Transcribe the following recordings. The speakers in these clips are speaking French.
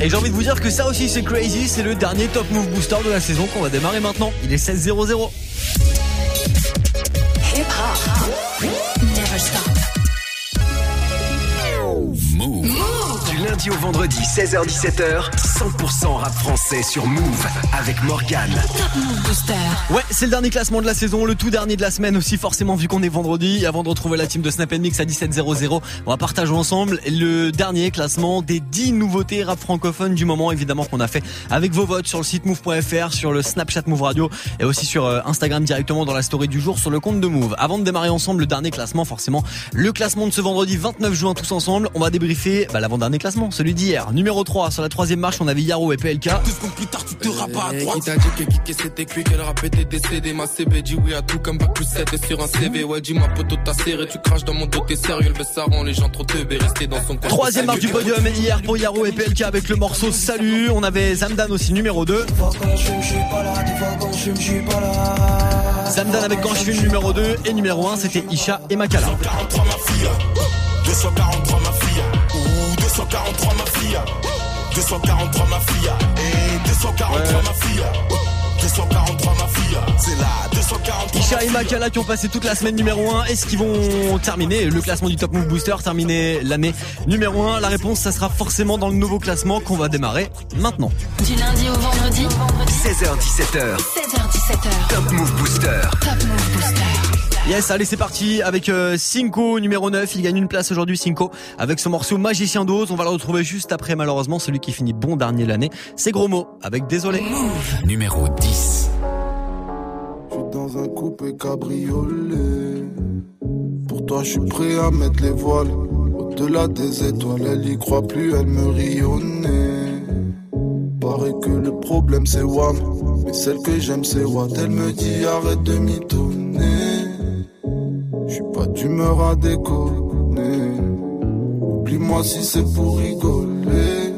Et j'ai envie de vous dire que ça aussi c'est crazy, c'est le dernier Top Move Booster de la saison qu'on va démarrer maintenant. Il est 16 0 lundi au vendredi, 16h-17h, 100% rap français sur Move avec Morgan. Ouais, c'est le dernier classement de la saison, le tout dernier de la semaine aussi forcément vu qu'on est vendredi. Et avant de retrouver la team de Snap Mix à 17.00, on va partager ensemble le dernier classement des 10 nouveautés rap francophones du moment évidemment qu'on a fait avec vos votes sur le site move.fr, sur le Snapchat Move Radio et aussi sur euh, Instagram directement dans la story du jour sur le compte de Move. Avant de démarrer ensemble le dernier classement, forcément le classement de ce vendredi 29 juin tous ensemble, on va débriefer bah, l'avant-dernier classement, celui d'hier. Numéro 3, sur la troisième marche, on avait Yaro et PLK. plus tard, tu te rappes à droite. Qui t'a dit que Kiki c'était cuit, qu'elle était. Ma CB dit oui à tout comme bac plus 7 sur un CV. Ouais, dis ma poteau t'as serré, tu craches dans mon dos, t'es sérieux. Le ça rend les gens trop teubés, rester dans son coin. Troisième marche du podium hier pour Yaro et PLK avec le morceau Salut. On avait Zamdan aussi numéro 2. Zamdan avec Quand je fume numéro 2 et numéro 1 c'était Isha et Makala. 243 ma fille. Ouh, 243 ma fille. 243 ma fille. Et 243 ma fille. 243 ma fille, c'est là, 243. Isha et Makala qui ont passé toute la semaine numéro 1. Est-ce qu'ils vont terminer le classement du Top Move Booster, terminer l'année numéro 1 La réponse, ça sera forcément dans le nouveau classement qu'on va démarrer maintenant. Du lundi au vendredi, 16h17h, 16h17h, Top Move Booster. Top Move Booster. Yes, allez, c'est parti avec euh, Cinco numéro 9. Il gagne une place aujourd'hui, Cinco, avec son morceau Magicien d'Oz. On va le retrouver juste après, malheureusement, celui qui finit bon dernier de l'année. C'est Gros Mot avec Désolé. Numéro 10. Je suis dans un coupé cabriolet. Pour toi, je suis prêt à mettre les voiles. Au-delà des étoiles, elle y croit plus, elle me rionnait. Paraît que le problème c'est Wam. Mais celle que j'aime c'est Watt. Elle me dit arrête de mitonner. Je d'humeur à déconner. Oublie-moi si c'est pour rigoler.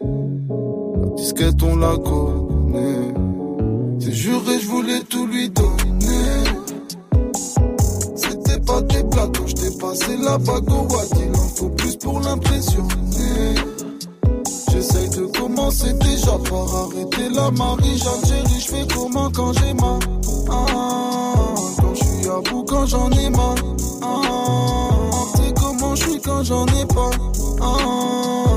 La disquette on la connaît. C'est juré, je voulais tout lui donner. C'était pas des plateaux, je t'ai passé la bague au. Il en faut plus pour l'impressionner. J'essaye de commencer déjà par arrêter la Marie-Jeanne chérie. Je fais comment quand j'ai mal? Ah, Quand je suis à bout, quand j'en ai mal? Ah, C'est comment je suis quand j'en ai pas. Ah,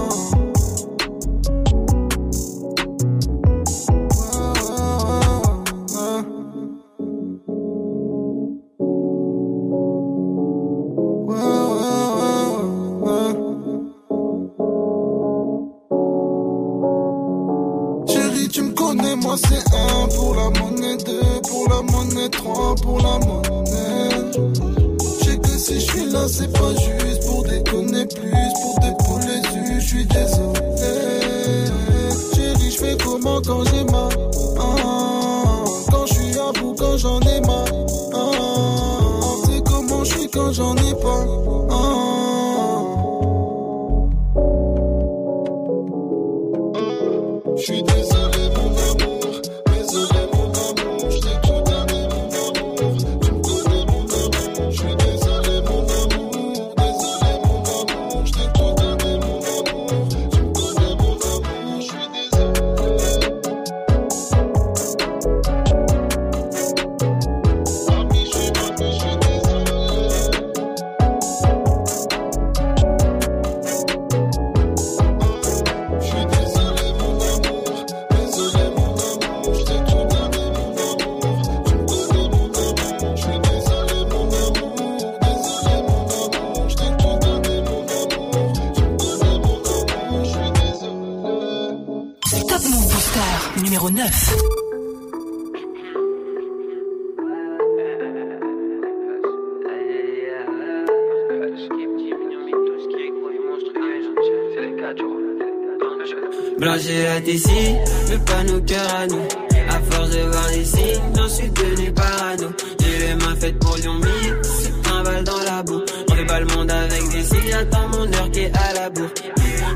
Mais pas nos cœurs à nous. À force de voir les signes, j'en suis devenu parano. J'ai les mains faites pour Lyon Mix, un bal dans la boue. On fait pas le monde avec des signes, j'attends mon heure qui est à la bourre.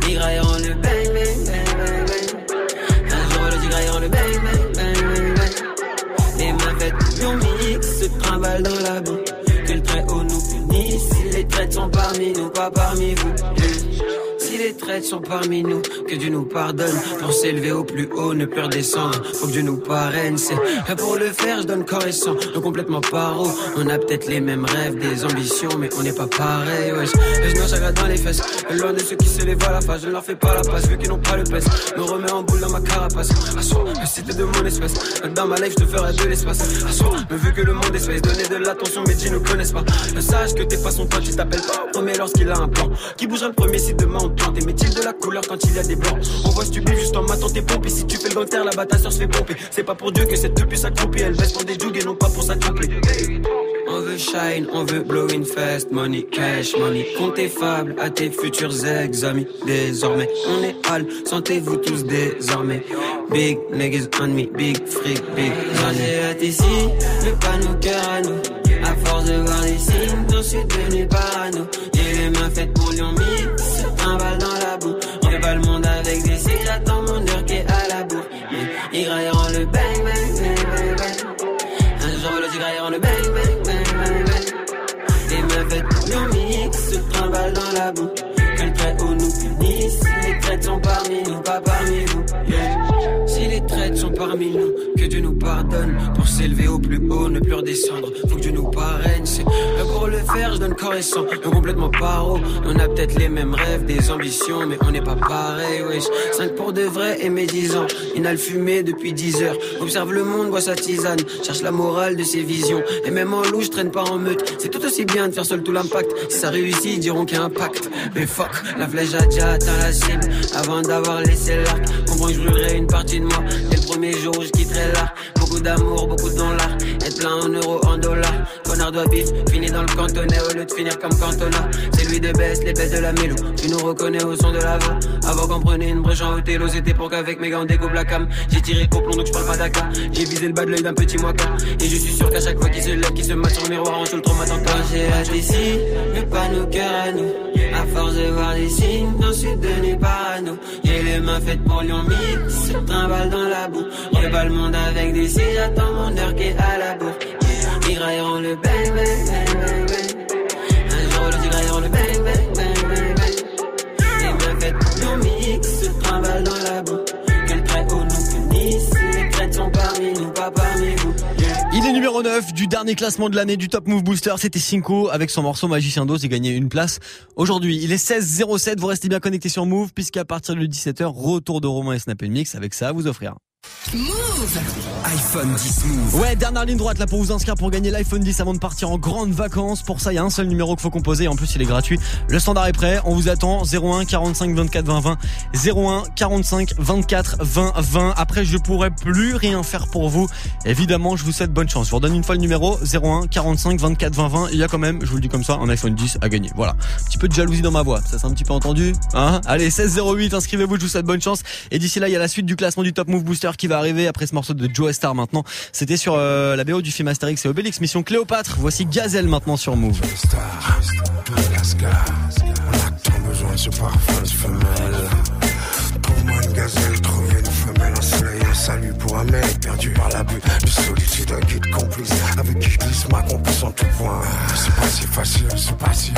Ils grailleront le bang bang bang bang bang. Un jour le tigre grailleront le bang bang bang bang bang. Les mains faites pour Lyon se trimballe dans la boue. Que le très haut nous punisse, les traites sont parmi nous. pas parmi vous. Si les traites sont parmi nous, que Dieu nous pardonne. Pour s'élever au plus haut, ne plus redescendre. Faut que Dieu nous parraine, c'est pour le faire, je donne corps et sang. Complètement paro. On a peut-être les mêmes rêves, des ambitions, mais on n'est pas pareil, wesh. Et je chaque dans les fesses. Loin de ceux qui se lèvent à la face, je ne leur fais pas la passe, vu qu'ils n'ont pas le pèse. Me remets en boule dans ma carapace. Assois, le c'était de mon espèce. Dans ma life, je te ferai de l'espace. Assois, me vu que le monde espèce, donner de l'attention, mais tu ne connaissent pas. Sache que t'es pas son pote, tu t'appelles pas premier lorsqu'il a un plan. Qui bougera le premier si demain on plante. Des de la couleur quand il y a des blancs. On voit stupide juste en matant tes pompes. Si tu fais le gangster, la bas se fait pomper. C'est pas pour Dieu que cette puce accroupie. Elle baisse pour des jugs et non pas pour sa On veut shine, on veut blowing fast, money, cash, money. Comptez fable à tes futurs ex amis. Désormais, on est hal, sentez-vous tous désormais. Big niggas on me, big freak, big money. hâte ici, mais pas nos cœurs à nous. À force de voir les signes, j'en suis devenu parano. Les mains faites pour Lyon Mix, un balle dans la boue. On fait pas le monde avec des cils, j'attends mon heure qui est à la bourre. Ils grailleront le bang bang bang bang bang. Un jour le tigre grailleront le bang bang bang bang bang. Les mains faites pour Lyon Mix, un balle dans la boue. Que le trait haut nous punisse, les traites sont parmi nous, pas parmi vous. Si les traites sont parmi nous, que Dieu nous pardonne. Pour s'élever au plus haut, ne plus redescendre. Faut que Dieu nous parraine. C'est pour le faire, je donne corps et sang. complètement paro. On a peut-être les mêmes rêves, des ambitions, mais on n'est pas pareil, wesh. 5 pour de vrai et mes 10 ans. Inhale fumé depuis 10 heures. Observe le monde, boit sa tisane. Cherche la morale de ses visions. Et même en loup, je traîne pas en meute. C'est tout aussi bien de faire seul tout l'impact. Si ça réussit, ils diront qu'il y a un pacte. Mais fuck, la flèche a déjà atteint la cible. Avant d'avoir laissé l'arc, comprends que je brûlerai une partie de moi. Le premier jour où je quitterai là. Beaucoup d'amour, beaucoup de dollars. Être plein en euros, en dollars. Connard doit vivre, finir dans le cantonnet au lieu de finir comme cantona. C'est lui de baisse, les baisses de la mélo. Tu nous reconnais au son de la voix. Avant qu'on prenait une brèche en hôtel, c'était pour qu'avec mes gars on découpe la cam. J'ai tiré au plomb donc je parle pas d'aka. J'ai visé le bas de l'œil d'un petit moika. Et je suis sûr qu'à chaque fois qu'il se lève, qu'il se mate sur le miroir, en le trauma quand j'ai hâte ici. Pas nos cœurs à nous. À force de voir des signes, j'en suis devenu parano. J'ai les mains faites pour Lyon Mix, trimballe dans la boue. Pas le monde avec des j'attends mon heure qui est à la bourre. Ils railleront le bang bang bang bang. Un jour ils railleront le bang bang bang bang bang. Les mains faites Lyon Mix, trimballe dans la boue. Quel très haut nous punisse, les crêtes sont parmi nous, pas parmi vous. Il est numéro 9 du dernier classement de l'année du Top Move Booster. C'était Cinco avec son morceau Magicien d'Oz et gagné une place. Aujourd'hui, il est 16-07. Vous restez bien connectés sur Move puisqu'à partir de 17h, retour de Romain et Snap Mix avec ça à vous offrir. Move iPhone 10 Move. Ouais, dernière ligne droite là pour vous inscrire pour gagner l'iPhone 10 avant de partir en grande vacances. Pour ça, il y a un seul numéro qu'il faut composer. En plus, il est gratuit. Le standard est prêt. On vous attend. 01 45 24 20 20. 01 45 24 20 20. Après, je pourrai plus rien faire pour vous. Évidemment, je vous souhaite bonne chance. Je vous redonne une fois le numéro. 01 45 24 20 20. Il y a quand même, je vous le dis comme ça, un iPhone 10 à gagner. Voilà. Un petit peu de jalousie dans ma voix. Ça s'est un petit peu entendu. Hein? Allez, 16 08. Inscrivez-vous. Je vous souhaite bonne chance. Et d'ici là, il y a la suite du classement du Top Move Booster qui va arriver après ce morceau de Joe Star maintenant. C'était sur euh, la BO du film Astérix et Obélix, mission Cléopâtre. Voici Gazelle maintenant sur Move. Un salut pour un mec perdu par l'abus de solitude, un guide complice avec qui je glisse ma complice en tout point. C'est pas si facile, c'est pas si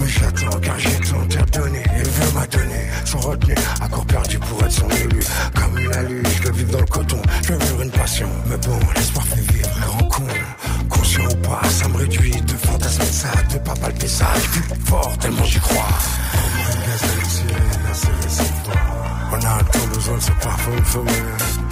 mais j'attends car j'ai tant à donner. Il veut m'a donner, sans retenue, accord perdu pour être son élu. Comme une alu, je veux vivre dans le coton, je veux une passion. Mais bon, l'espoir fait vivre et rencontre. Conscient ou pas, ça me réduit de fantasmer ça, de pas palper ça. Je vis fort tellement j'y crois. On a tant besoin de ce parfum femelle.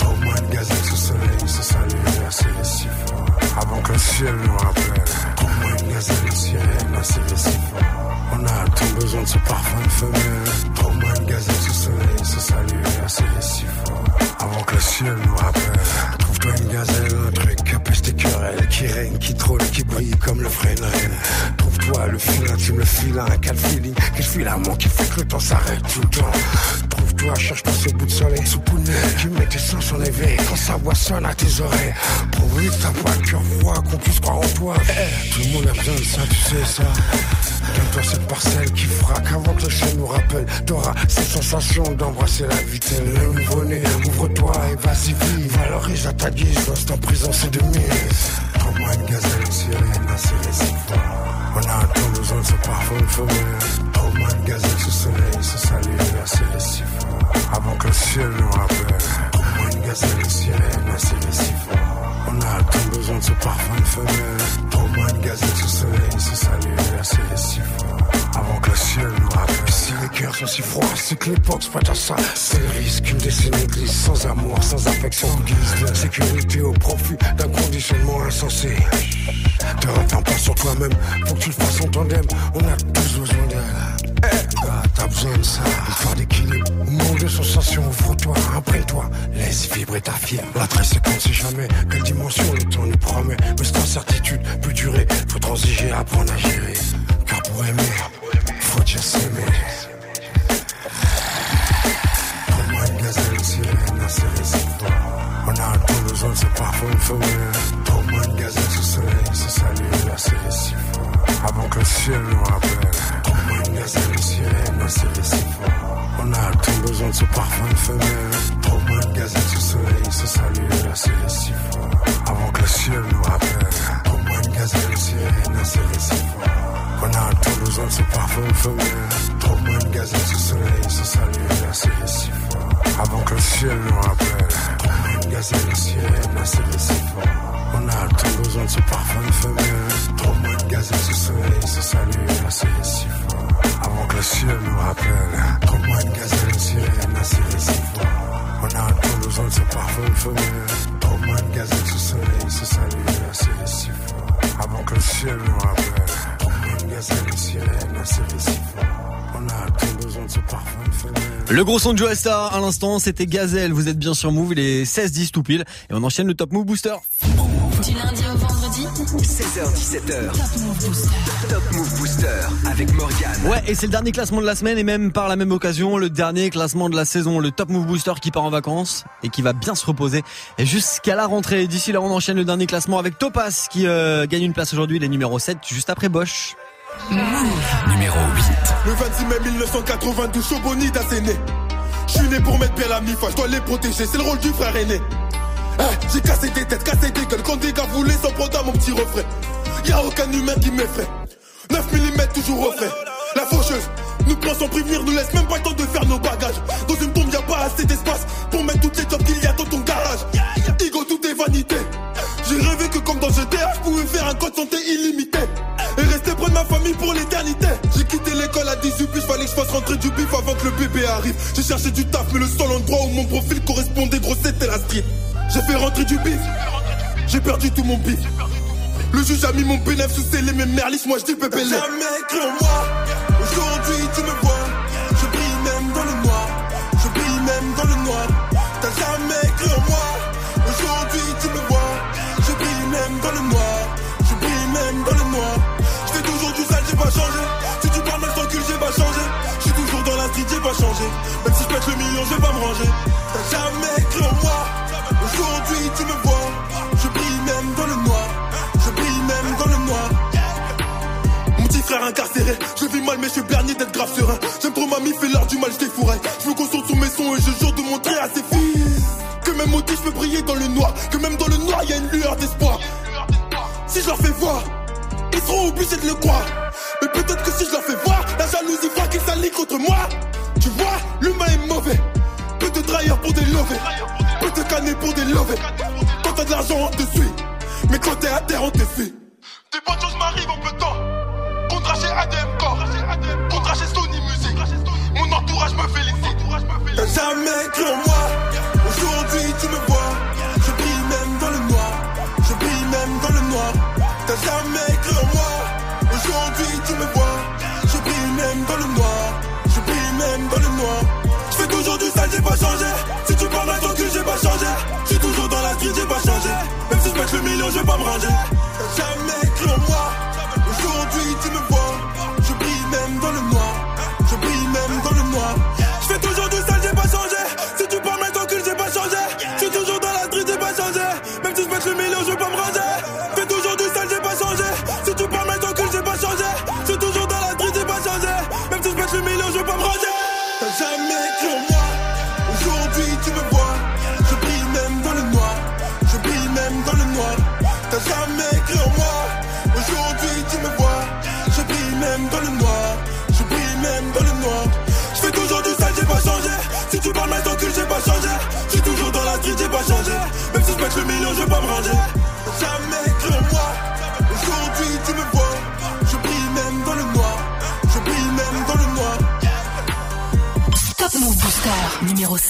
Au moins une gazelle sous soleil, ce salut, assez si fort. Avant que le ciel nous rappelle. Au moins une gazelle sirène, un soleil si fort. On a tant besoin de ce parfum femelle. Au moins une gazelle sous soleil, ce salut, assez si fort. Avant que le ciel nous rappelle. Trouve-toi une gazelle, un truc, peste tes querelles. Qui règne, qui trône, qui brille comme le frêne Trouve-toi le filin, tu me le filin, quel feeling, quel filament qui fait que le temps s'arrête tout le temps. Trouve-toi, cherche pas ce bout de soleil sous poulet Qui met tes sens en éveil quand sa voix sonne à tes oreilles. Prouve que ta voix, cœur voix, qu'on puisse croire en toi. Tout le monde a besoin de ça, tu sais ça. Donne-toi cette parcelle qui frappe avant que le ciel nous rappelle. T'auras cette sensation d'embrasser la vitesse. Le nouveau-né, ouvre-toi et vas-y, vis. Valorise à ta guise, cette prison, c'est de mise. Prends-moi une gazelle sirène. On a tant besoin de ce parfum femelle. Oh man, gazelle sous soleil, se salue, assez les si. Avant que le ciel nous rappelle. Oh man, gazelle, sirène, assez les si. On a tant besoin de ce parfum femelle. Oh man, gazelle sous soleil, se salue, assez les si fort. Avant que le ciel nous rappelle. Si les cœurs sont si froids, c'est que l'époque pas à ça. C'est risque qu'une décennie glisse sans amour, sans affection. Guise de sécurité au profit d'un conditionnement insensé. Te retends pas sur toi-même, faut que tu le fasses en tandem. On a tous besoin d'elle. Besoin de ça. Histoire d'équilibre, de sensations, ouvre-toi, imprègne-toi. Laisse vibrer ta fière. La très seconde, c'est jamais quelle dimension le temps nous promet. Mais cette incertitude peut durer, faut transiger, apprendre à gérer. Car pour aimer, faut dire s'aimer. Pour moi, une gazelle, une sirène, un. On a tout besoin de ce parfum femelle. Pour moi, une gazelle sous soleil, salue, la série si fort. Avant que le ciel nous rappelle. Fort. On a tout besoin de ce parfum femelle. Pour moi, une gazelle sous soleil, se salue, la fort. Avant que le ciel nous rappelle. Moi, une gazelle, sirène, un si fort. On a tout besoin de ce parfum femelle. Pour moi, une gazelle sous soleil, se salue, la. Avant que le ciel nous rappelle. Moi, une gazelle, sirène, fort. On a tout besoin de ce parfum femelle. Pour moi, une gazelle sous soleil, se salue, la. Le ciel nous rappelle. Pour moi, une gazelle, une sirène, un si fort. On a tout besoin de ce parfum femelle. Pour moi, une gazelle sous soleil, se salue, la série si fort. Avant que le ciel nous rappelle. Pour moi, une gazelle, une sirène, un si fort. On a tout besoin de ce parfum femelle. Le gros son de Joe Star à l'instant, c'était Gazelle. Vous êtes bien sur Move, il est 16-10 tout pile. Et on enchaîne le Top Move Booster. Du lundi 16h17h, Top Move Booster. Top Move Booster avec Morgane. Ouais, et c'est le dernier classement de la semaine et même par la même occasion, le dernier classement de la saison, le Top Move Booster qui part en vacances et qui va bien se reposer jusqu'à la rentrée. D'ici là, on enchaîne le dernier classement avec Topaz qui euh, gagne une place aujourd'hui, les numéro 7, juste après Bosch. Numéro 8. Le 26 mai 1992, Choboni d'Asséné. Je suis né pour mettre bien la mifa, je dois les protéger, c'est le rôle du frère aîné. Eh, J'ai cassé des têtes, cassé des gueules, quand des gars voulaient s'en prendre à mon petit refrain. Y'a aucun humain qui m'effraie. 9 mm toujours frais. La faucheuse nous prend sans prévenir, nous laisse même pas le temps de faire nos bagages. Dans une tombe, y'a pas assez d'espace pour mettre toutes les jobs qu'il y a dans ton garage. Igo, tout est vanité. J'ai rêvé que comme dans GTA, je pouvais faire un code santé illimité. Et rester près de ma famille pour l'éternité. J'ai quitté l'école à 18 puis fallait que je fasse rentrer du bif avant que le bébé arrive. J'ai cherché du taf, mais le seul endroit où mon profil correspondait, gros, c'était la street. J'ai fait rentrer du bif. J'ai perdu tout mon bif. Le juge a mis mon bénéfice sous scellé, mais merlis, moi je dis pépé Jamais cru en moi. Aujourd'hui, tu me vois. Je brille même dans le noir. Je brille même dans le noir. T'as jamais cru en moi. Aujourd'hui, tu me vois. Je brille même dans le noir. Je brille même dans le noir. Je toujours du sale, j'ai pas changé. Si tu parles mal sans cul, j'ai pas changé. Je suis toujours dans la street, j'ai pas changé. Même si je pète le million, je vais pas me ranger. Je vis mal mais je suis bernier d'être grave serein. J'aime trop mamie, fait l'art du mal, je défouraille. Je me concentre sur mes sons et je jure de montrer à ses filles que même au je peux briller dans le noir. Que même dans le noir, y a une lueur d'espoir. Si je leur fais voir, ils seront obligés de le croire. Mais peut-être que si je leur fais voir, la jalousie fera qu'ils s'allient contre moi. Tu vois, l'humain est mauvais. Peu de trahir pour des lovés. Peu de canner pour des lovés. Quand t'as de l'argent, on te suit. Mais quand t'es à terre, on te fuit. Des bonnes choses m'arrivent en peu de temps. Contrat chez ADM Corps. Contrat chez Sony Music. Mon entourage me félicite. T'as jamais cru en moi. Aujourd'hui, tu me vois. Je brille même dans le noir. Je brille même dans le noir. T'as jamais cru en moi. Aujourd'hui, tu me vois. Je brille même dans le noir. Je brille même dans le noir. Je fais toujours du sale, j'ai pas changé. Si tu parles à ton cul, j'ai pas changé. Je suis toujours dans la street, j'ai pas changé. Même si je le million, je vais pas me ranger. T'as jamais cru en moi.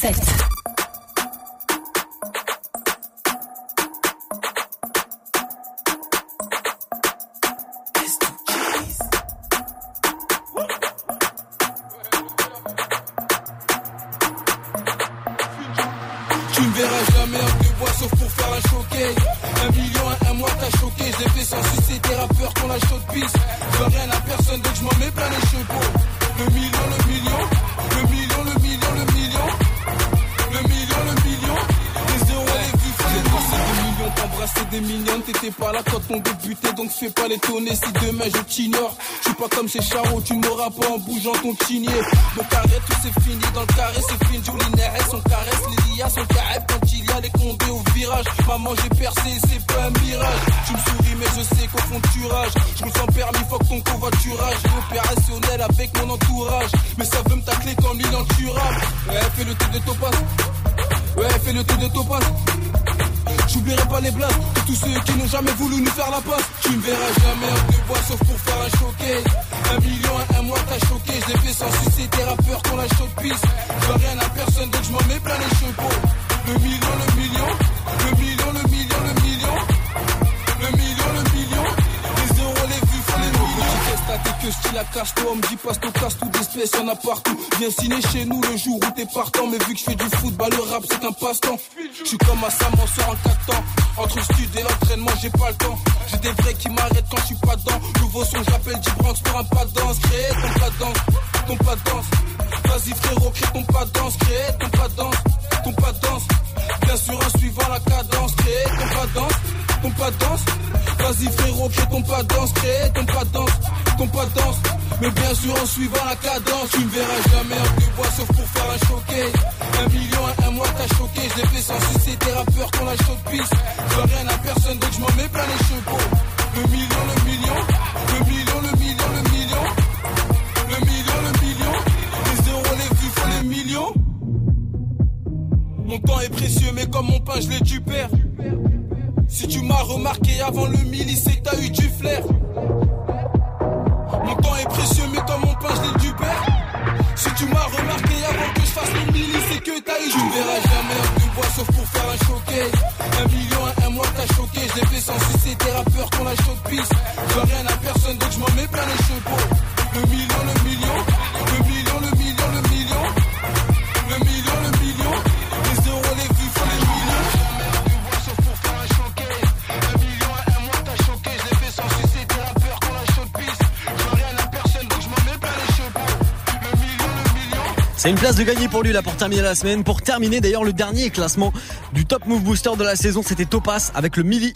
Tu me verras jamais en bois sauf pour faire un showcase. Un million à un mois t'as choqué, j'ai fait sans sucer tes rappeurs qu'on la chaude piste. Je rien à personne donc je m'en mets plein les chevaux. Numéro 7. si demain je t'ignore. Je suis pas comme ces charros, tu m'auras pas en bougeant ton tigné. Mon carré, tout c'est fini, dans le carré c'est fini. Jolie Neres, son caresse, les lias, son carré quand il y a les condés au virage. Maman, j'ai percé, c'est pas un mirage. Tu me souris, mais je sais qu'au fond tu rages. Je me sens permis, que ton covoiturage. Opérationnel avec mon entourage. Mais ça veut me tacler comme l'inenturable. Ouais, fais le tour de topaz. Ouais, fais le tour de topaz. J'oublierai pas les blagues de tous ceux qui n'ont jamais voulu nous faire la passe. Tu me verras jamais en deux bois sauf pour faire un choqué. Un million un mois t'as choqué. Je fait sans sucer tes rappeurs qu'on la piste. Je rien à personne donc je m'en mets plein les chevaux. Le million, le million, que style à casse-toi, on me dit passe ton casse tout d'espèces, y'en a partout. Viens signer chez nous le jour où t'es partant, mais vu que je fais du foot, bah le rap c'est un passe-temps. Je suis comme un Sam, on sort en 4 ans. Entre le studio et l'entraînement, j'ai pas le temps. J'ai des vrais qui m'arrêtent quand je suis pas dedans. Nouveau son, j'appelle du Bronx pour un pas de danse. Créer ton pas de danse, ton pas de danse. Vas-y frérot, crée ton pas de danse. Créer ton pas de danse, ton pas de danse. Bien sûr, en suivant la cadence. Créer ton pas de danse, ton pas de danse. Vas-y frérot, crée ton pas de danse. Créer ton pas de danse, Mais bien sûr, en suivant la cadence. Tu me verras jamais en bois sauf pour faire un choqué. Un million un mois, t'as choqué. Je l'ai fait sans C'est une place de gagner pour lui là pour terminer la semaine. Pour terminer d'ailleurs le dernier classement du Top Move Booster de la saison, c'était Topaz avec le Mili.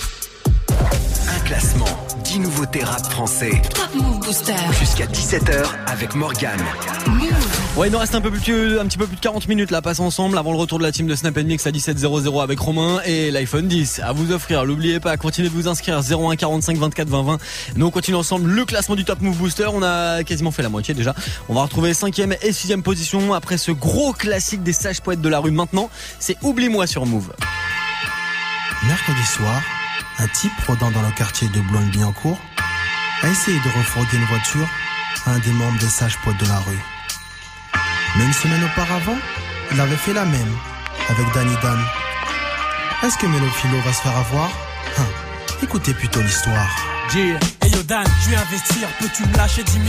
Un classement, 10 nouveautés rap français. Top Move Booster. Jusqu'à 17h avec Morgane. Ouais, il nous reste un peu plus un petit peu plus de 40 minutes là, passe ensemble avant le retour de la team de Snap Mix à 17.00 avec Romain et l'iPhone 10 à vous offrir. N'oubliez pas, continuez de vous inscrire 01 45 24 20 20. Nous on continue ensemble le classement du Top Move Booster. On a quasiment fait la moitié déjà. On va retrouver 5ème et 6ème position après ce gros classique des sages poètes de la rue. Maintenant, c'est Oublie-moi sur Move. Mercredi soir, un type rôdant dans le quartier de Boulogne-Billancourt a essayé de refroidir une voiture à un des membres des sages poètes de la rue. Mais une semaine auparavant, il avait fait la même avec Danny Dan. Est-ce que Mélophilo va se faire avoir? Hein, Écoutez plutôt l'histoire. Yeah. Hey yo Dan, je vais investir, peux-tu me lâcher 10 000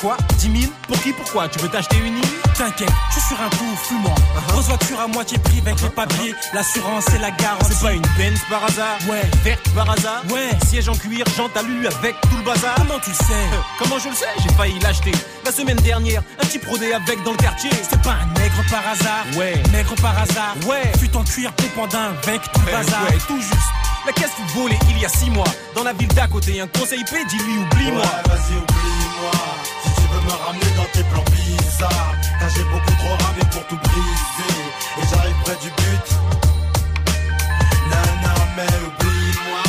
Quoi? 10 000 Pour qui? Pourquoi? Tu veux t'acheter une île? T'inquiète, je suis sur un coup, fuis-moi. Grosse voiture à moitié prix avec les papiers, l'assurance et la garantie. C'est pas une Benz par hasard? Ouais. Verte par hasard? Ouais. Siège en cuir, jante alu avec tout le bazar? Comment tu le sais? Euh, Comment je le sais? J'ai failli l'acheter la semaine dernière. Un petit prodé avec dans le quartier. C'est pas un nègre par hasard Ouais. Nègre par hasard Ouais. Fut en cuir pépandin avec tout le Euh, bazar ouais, tout juste. La caisse fut volée il y a six mois. Dans la ville d'à côté, un conseil IP, dis-lui oublie-moi. vas-y, oublie-moi. Si tu veux me ramener dans tes plans bizarres, car j'ai beaucoup trop ramé pour tout briser. Et j'arrive près du but. Nana, mais oublie-moi.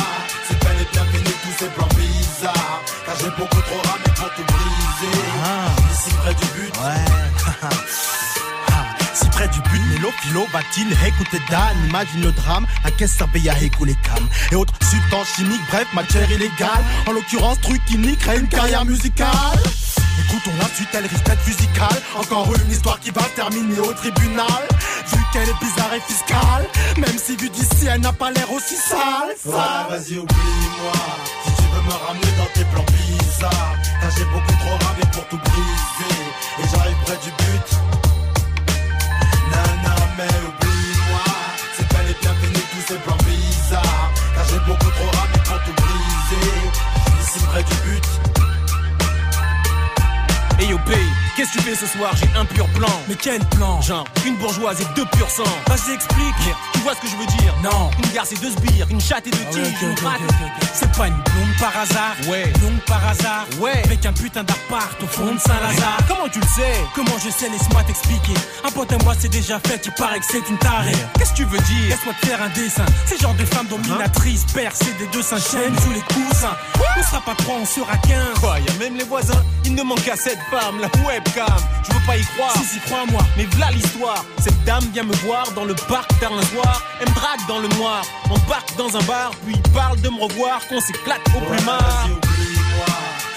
C'est bel et bien fini tous ces plans bizarres, car j'ai beaucoup trop ramé pour tout briser. Ici près du but. Ouais. près du but, Mélo Philo va-t-il écouter Dan Imagine le drame, qu'est-ce ça paye à écouler cam Et autres substances chimiques, bref, matière illégale En l'occurrence, truc qui niquerait une carrière musicale Écoutons la suite, elle risque d'être musicale Encore une histoire qui va terminer au tribunal qu'elle est bizarre et fiscale. Même si vu d'ici, elle n'a pas l'air aussi sale. Ouais, vas-y, oublie-moi. Si tu veux me ramener dans tes plans bizarres. Car j'ai beaucoup trop râvé pour tout briser. Et j'arrive près du but. Près du but. Et yo, paye. Qu'est-ce que tu fais ce soir? J'ai un pur plan. Mais quel plan? Genre, une bourgeoise et deux purs sang. Vas-y, explique. Tu vois ce que je veux dire? Non. Une garce et deux sbires, une chatte et deux Ah ok. C'est pas une blonde par hasard? Ouais. Blonde par hasard? Ouais. Avec un putain d'appart au fond de Saint-Lazare Comment tu le sais? Comment je sais, laisse-moi t'expliquer. Un pote à moi c'est déjà fait, il paraît que c'est une tarée. Qu'est-ce que tu veux dire? Laisse-moi te faire un dessin. C'est genre de femme dominatrice, percée des deux chaînes sous les coussins. On sera pas trois, on sera quinze. Quoi, y a même les voisins Il ne manque qu'à cette femme, la webcam. Je veux pas y croire. Si, si, crois-moi. Mais voilà l'histoire. Cette dame vient me voir dans le parc tard un soir. Elle me drague dans le noir. Embarque dans un bar, puis parle de me revoir, qu'on s'éclate au Ouais, plumard. oublie-moi.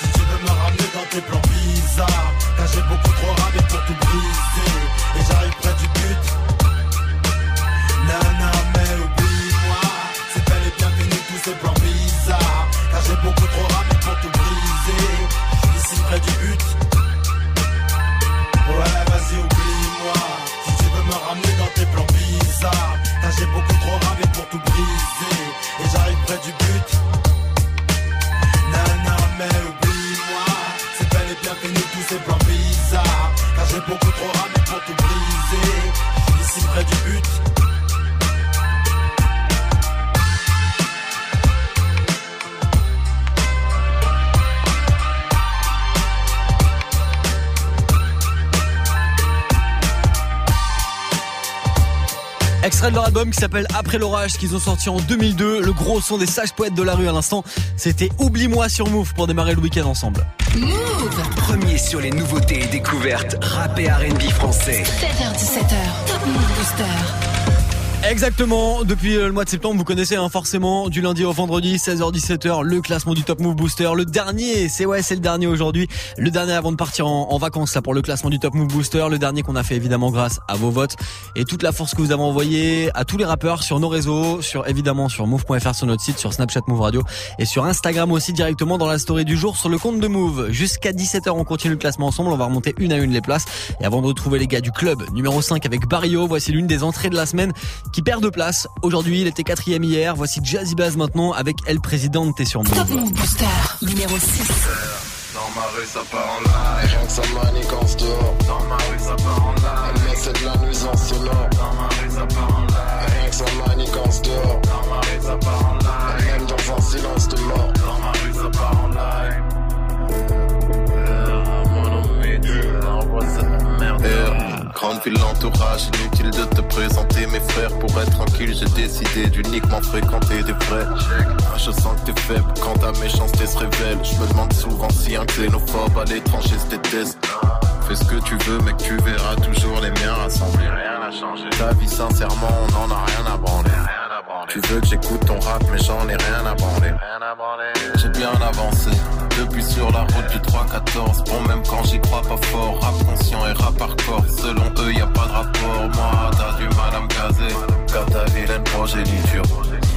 Si tu veux me ramener dans tes plans bizarres. Car j'ai beaucoup trop râvé pour tout briser. Et j'arrive près du but. Nana, mais oublie-moi. C'est bel et bien fini tous ces plans bizarres. Car j'ai beaucoup trop râvé tout briser. Et j'arrive près du but. Nana, mais oublie-moi. C'est bel et bien fini tous ces plans bizarres. Car j'ai beaucoup trop râvé pour tout briser. Ici près du but. Extrait de leur album qui s'appelle Après l'orage, qu'ils ont sorti en 2002. Le gros son des sages poètes de la rue à l'instant, c'était Oublie-moi sur Move pour démarrer le week-end ensemble. Move Premier sur les nouveautés et découvertes rap et R&B français. 7h17h, Top Move Booster. Exactement, depuis le mois de septembre, vous connaissez hein, forcément du lundi au vendredi, 16h-17h, le classement du Top Move Booster. Le dernier, c'est ouais, c'est le dernier aujourd'hui. Le dernier avant de partir en, en vacances là pour le classement du Top Move Booster. Le dernier qu'on a fait évidemment grâce à vos votes et toute la force que vous avez envoyée à tous les rappeurs sur nos réseaux, sur évidemment sur move.fr sur notre site, sur Snapchat Move Radio et sur Instagram aussi directement dans la story du jour sur le compte de Move. Jusqu'à 17h, on continue le classement ensemble. On va remonter une à une les places. Et avant de retrouver les gars du club numéro 5 avec Barrio, voici l'une des entrées de la semaine qui perd de place. Aujourd'hui, il était quatrième hier. Voici Jazzy Bass maintenant avec El Presidente t'es sur Top Move. Move Booster, numéro 6. Dans ma rue ça part en live Rien que ça manigance dehors Dans ma rue ça part en live Mais c'est de la nuisance sonore Dans ma rue ça part en live Rien que ça manigance dehors Dans ma rue ça part en live Même dans un silence de mort. Dans ma rue ça part en live Euh, Mon ami, tu envoies cette merde Grande ville, l'entourage, inutile de te présenter mes frères. Pour être tranquille, j'ai décidé d'uniquement fréquenter des vrais. Ah, Je sens que t'es faible quand ta méchanceté se révèle. Je me demande souvent si un xénophobe à l'étranger se déteste Fais ce que tu veux mec, tu verras toujours les miens rassemblés Rien n'a changé. Ta vie sincèrement, on en a rien à branler Tu veux que j'écoute ton rap mais j'en ai rien à branler. J'ai bien avancé depuis sur la route du 3-14 Bon même quand j'y crois pas fort Rap conscient et rap hardcore. Selon eux y a pas de rapport. Moi t'as du mal à me gazer Car ta vilaine progéniture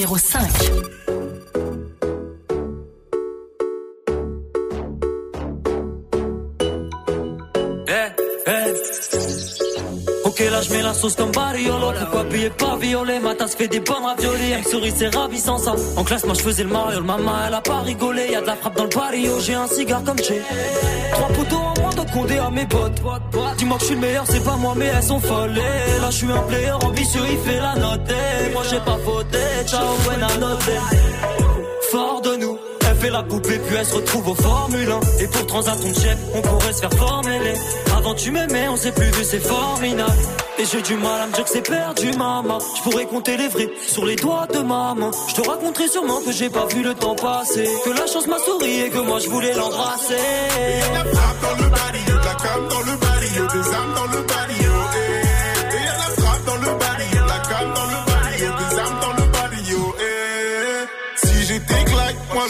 numéro 5. Sauce comme Bariolo Pourquoi payer pas violet Ma tasse fait des bonnes raviolis. Elle me sourit c'est ravissant ça. En classe moi je faisais le Mario. Maman elle a pas rigolé. Y'a de la frappe dans le barrio. J'ai un cigare comme Che. Trois poteaux en moins de condé à mes potes. Dis-moi que je suis le meilleur c'est pas moi mais elles sont folles. Là je suis un player ambitieux il fait la note. Moi j'ai pas fauté Ciao buena note Fort de nous. Elle fait la poupée puis elle se retrouve au Formule 1 Et pour transat ton chef on pourrait se faire former. Avant tu m'aimais on s'est plus vu c'est formidable Et j'ai du mal à me dire que c'est perdu maman Je pourrais compter les vrais sur les doigts de ma main Je te raconterai sûrement que j'ai pas vu le temps passer. Que la chance m'a souri et que moi je voulais l'embrasser. La frappe dans le la dans le des âmes dans le.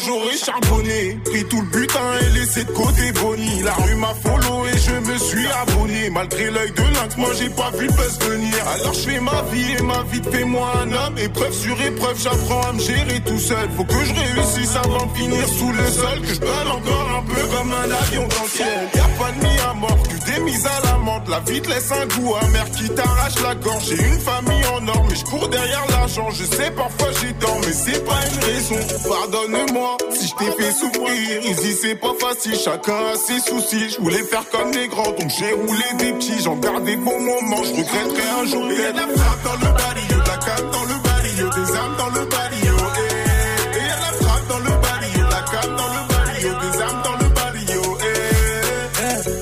J'aurais charbonné. Pris tout le butin et laissé de côté Bonnie. La rue m'a follow et je me suis abonné. Malgré l'œil de lynx, moi j'ai pas vu le buzz venir. Alors je fais ma vie et ma vie fait moi un homme. Épreuve sur épreuve, j'apprends à me gérer tout seul. Faut que je réussisse avant de finir sous le sol. Que je donne encore un peu comme un avion dans le ciel. Y'a pas de mis à mort, tu t'es mise à l'amende. La vie te laisse un goût amer qui t'arrache la gorge. J'ai une famille en or, mais je cours derrière l'argent. Je sais parfois j'ai tort, mais c'est pas une raison. Pardonne-moi si je t'ai fait souffrir. Ici c'est pas facile, chacun a ses soucis. Je voulais faire comme les grands, donc j'ai roulé des petits. J'en garde des bons moments, je regretterai un jour. Et y'a de la frappe dans le barrio, de la cam dans le barrio, des âmes dans le barrio.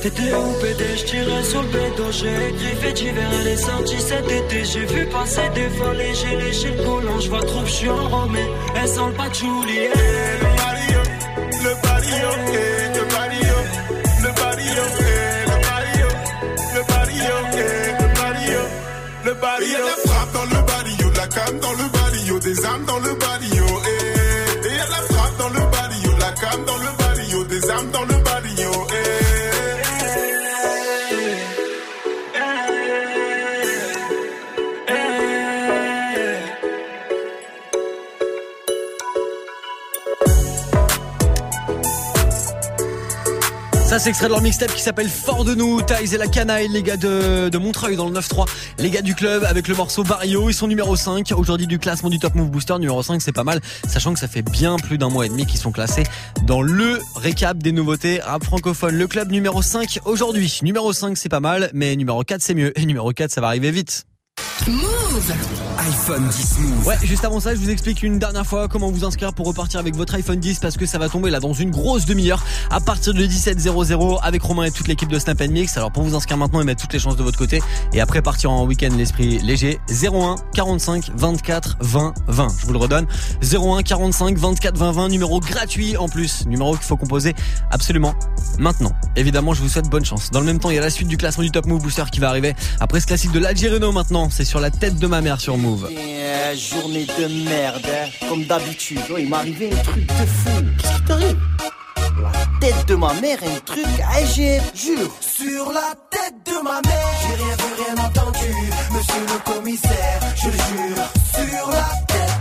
Eh. T'étais où PD, je tirais sur le bédo J'ai fait d'hiver, elle est sortie cet été J'ai vu passer des et j'ai léché le collant Je vois trop que je suis enrhumé, elle sent le patchouli eh. Le barrio, le barrio, eh, le barrio, le barrio, eh, le barrio, le barrio, eh, le barrio, le barrio. Y'a la frappe dans le barrio, la cam dans le barrio, des âmes dans le barrio, eh. Et y'a la frappe dans le barrio, la cam dans le barrio, des âmes dans le Ça, c'est extrait de leur mixtape qui s'appelle Fort de nous. Taïs et la canaille, les gars de, de Montreuil dans le 9-3. Les gars du club avec le morceau Barrio. Ils sont numéro 5 aujourd'hui du classement du Top Move Booster. Numéro 5, c'est pas mal. Sachant que ça fait bien plus d'un mois et demi qu'ils sont classés dans le récap des nouveautés rap francophone. Le club numéro 5 aujourd'hui. Numéro 5, c'est pas mal. Mais numéro 4, c'est mieux. Et numéro 4, ça va arriver vite. IPhone 10 Move. Ouais, juste avant ça, je vous explique une dernière fois comment vous inscrire pour repartir avec votre iPhone 10 parce que ça va tomber là dans une grosse demi-heure à partir de 17.00 avec Romain et toute l'équipe de Snap Mix. Alors pour vous inscrire maintenant et mettre toutes les chances de votre côté et après partir en week-end l'esprit léger, 01 45 24 20 20. Je vous le redonne. 01 45 24 20 20, numéro gratuit en plus, numéro qu'il faut composer absolument maintenant. Évidemment, je vous souhaite bonne chance. Dans le même temps, il y a la suite du classement du Top Move Booster qui va arriver. Après ce classique de l'Algérino maintenant, c'est sur la tête de ma mère sur Move. Yeah, journée de merde, hein. comme d'habitude. Il m'est arrivé un truc de fou. Qu'est-ce qui t'arrive? La tête de ma mère, un truc, ah, j'ai, jure. Sur la tête de ma mère, j'ai rien vu, rien entendu. Monsieur le commissaire, je jure. Sur la tête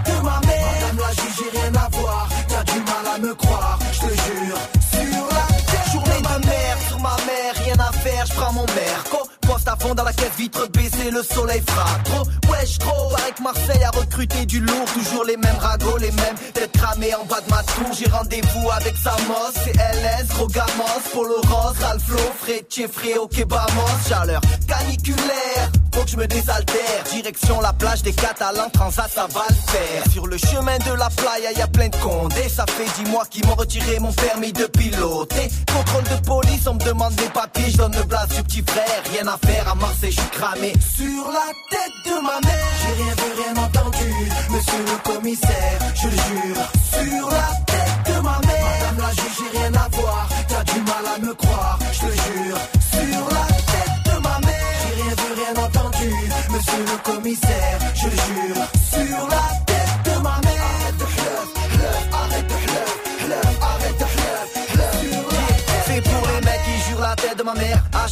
dans la caisse, vitre baissée, le soleil frappe trop. Wesh, trop. Que Marseille a recruté du lourd, toujours les mêmes ragots, les mêmes têtes cramées en bas de ma tour. J'ai rendez-vous avec Samos, CLS, Rogamos, Polo Rose, Ralflo, Frétier, Fréo, Kebamos, chaleur caniculaire. Faut que je me désaltère, direction la plage des Catalans, Transat, ça va le faire. Sur le chemin de la playa, y a plein de condés. Ça fait dix mois qu'ils m'ont retiré mon permis de piloter. Contrôle de police, on me demande des papiers, je donne le blase petit frère. Rien à faire à Je suis cramé. Sur la tête de ma mère, j'ai rien vu, rien entendu. Monsieur le commissaire, je le jure. Sur la tête de ma mère, madame la juge, j'ai rien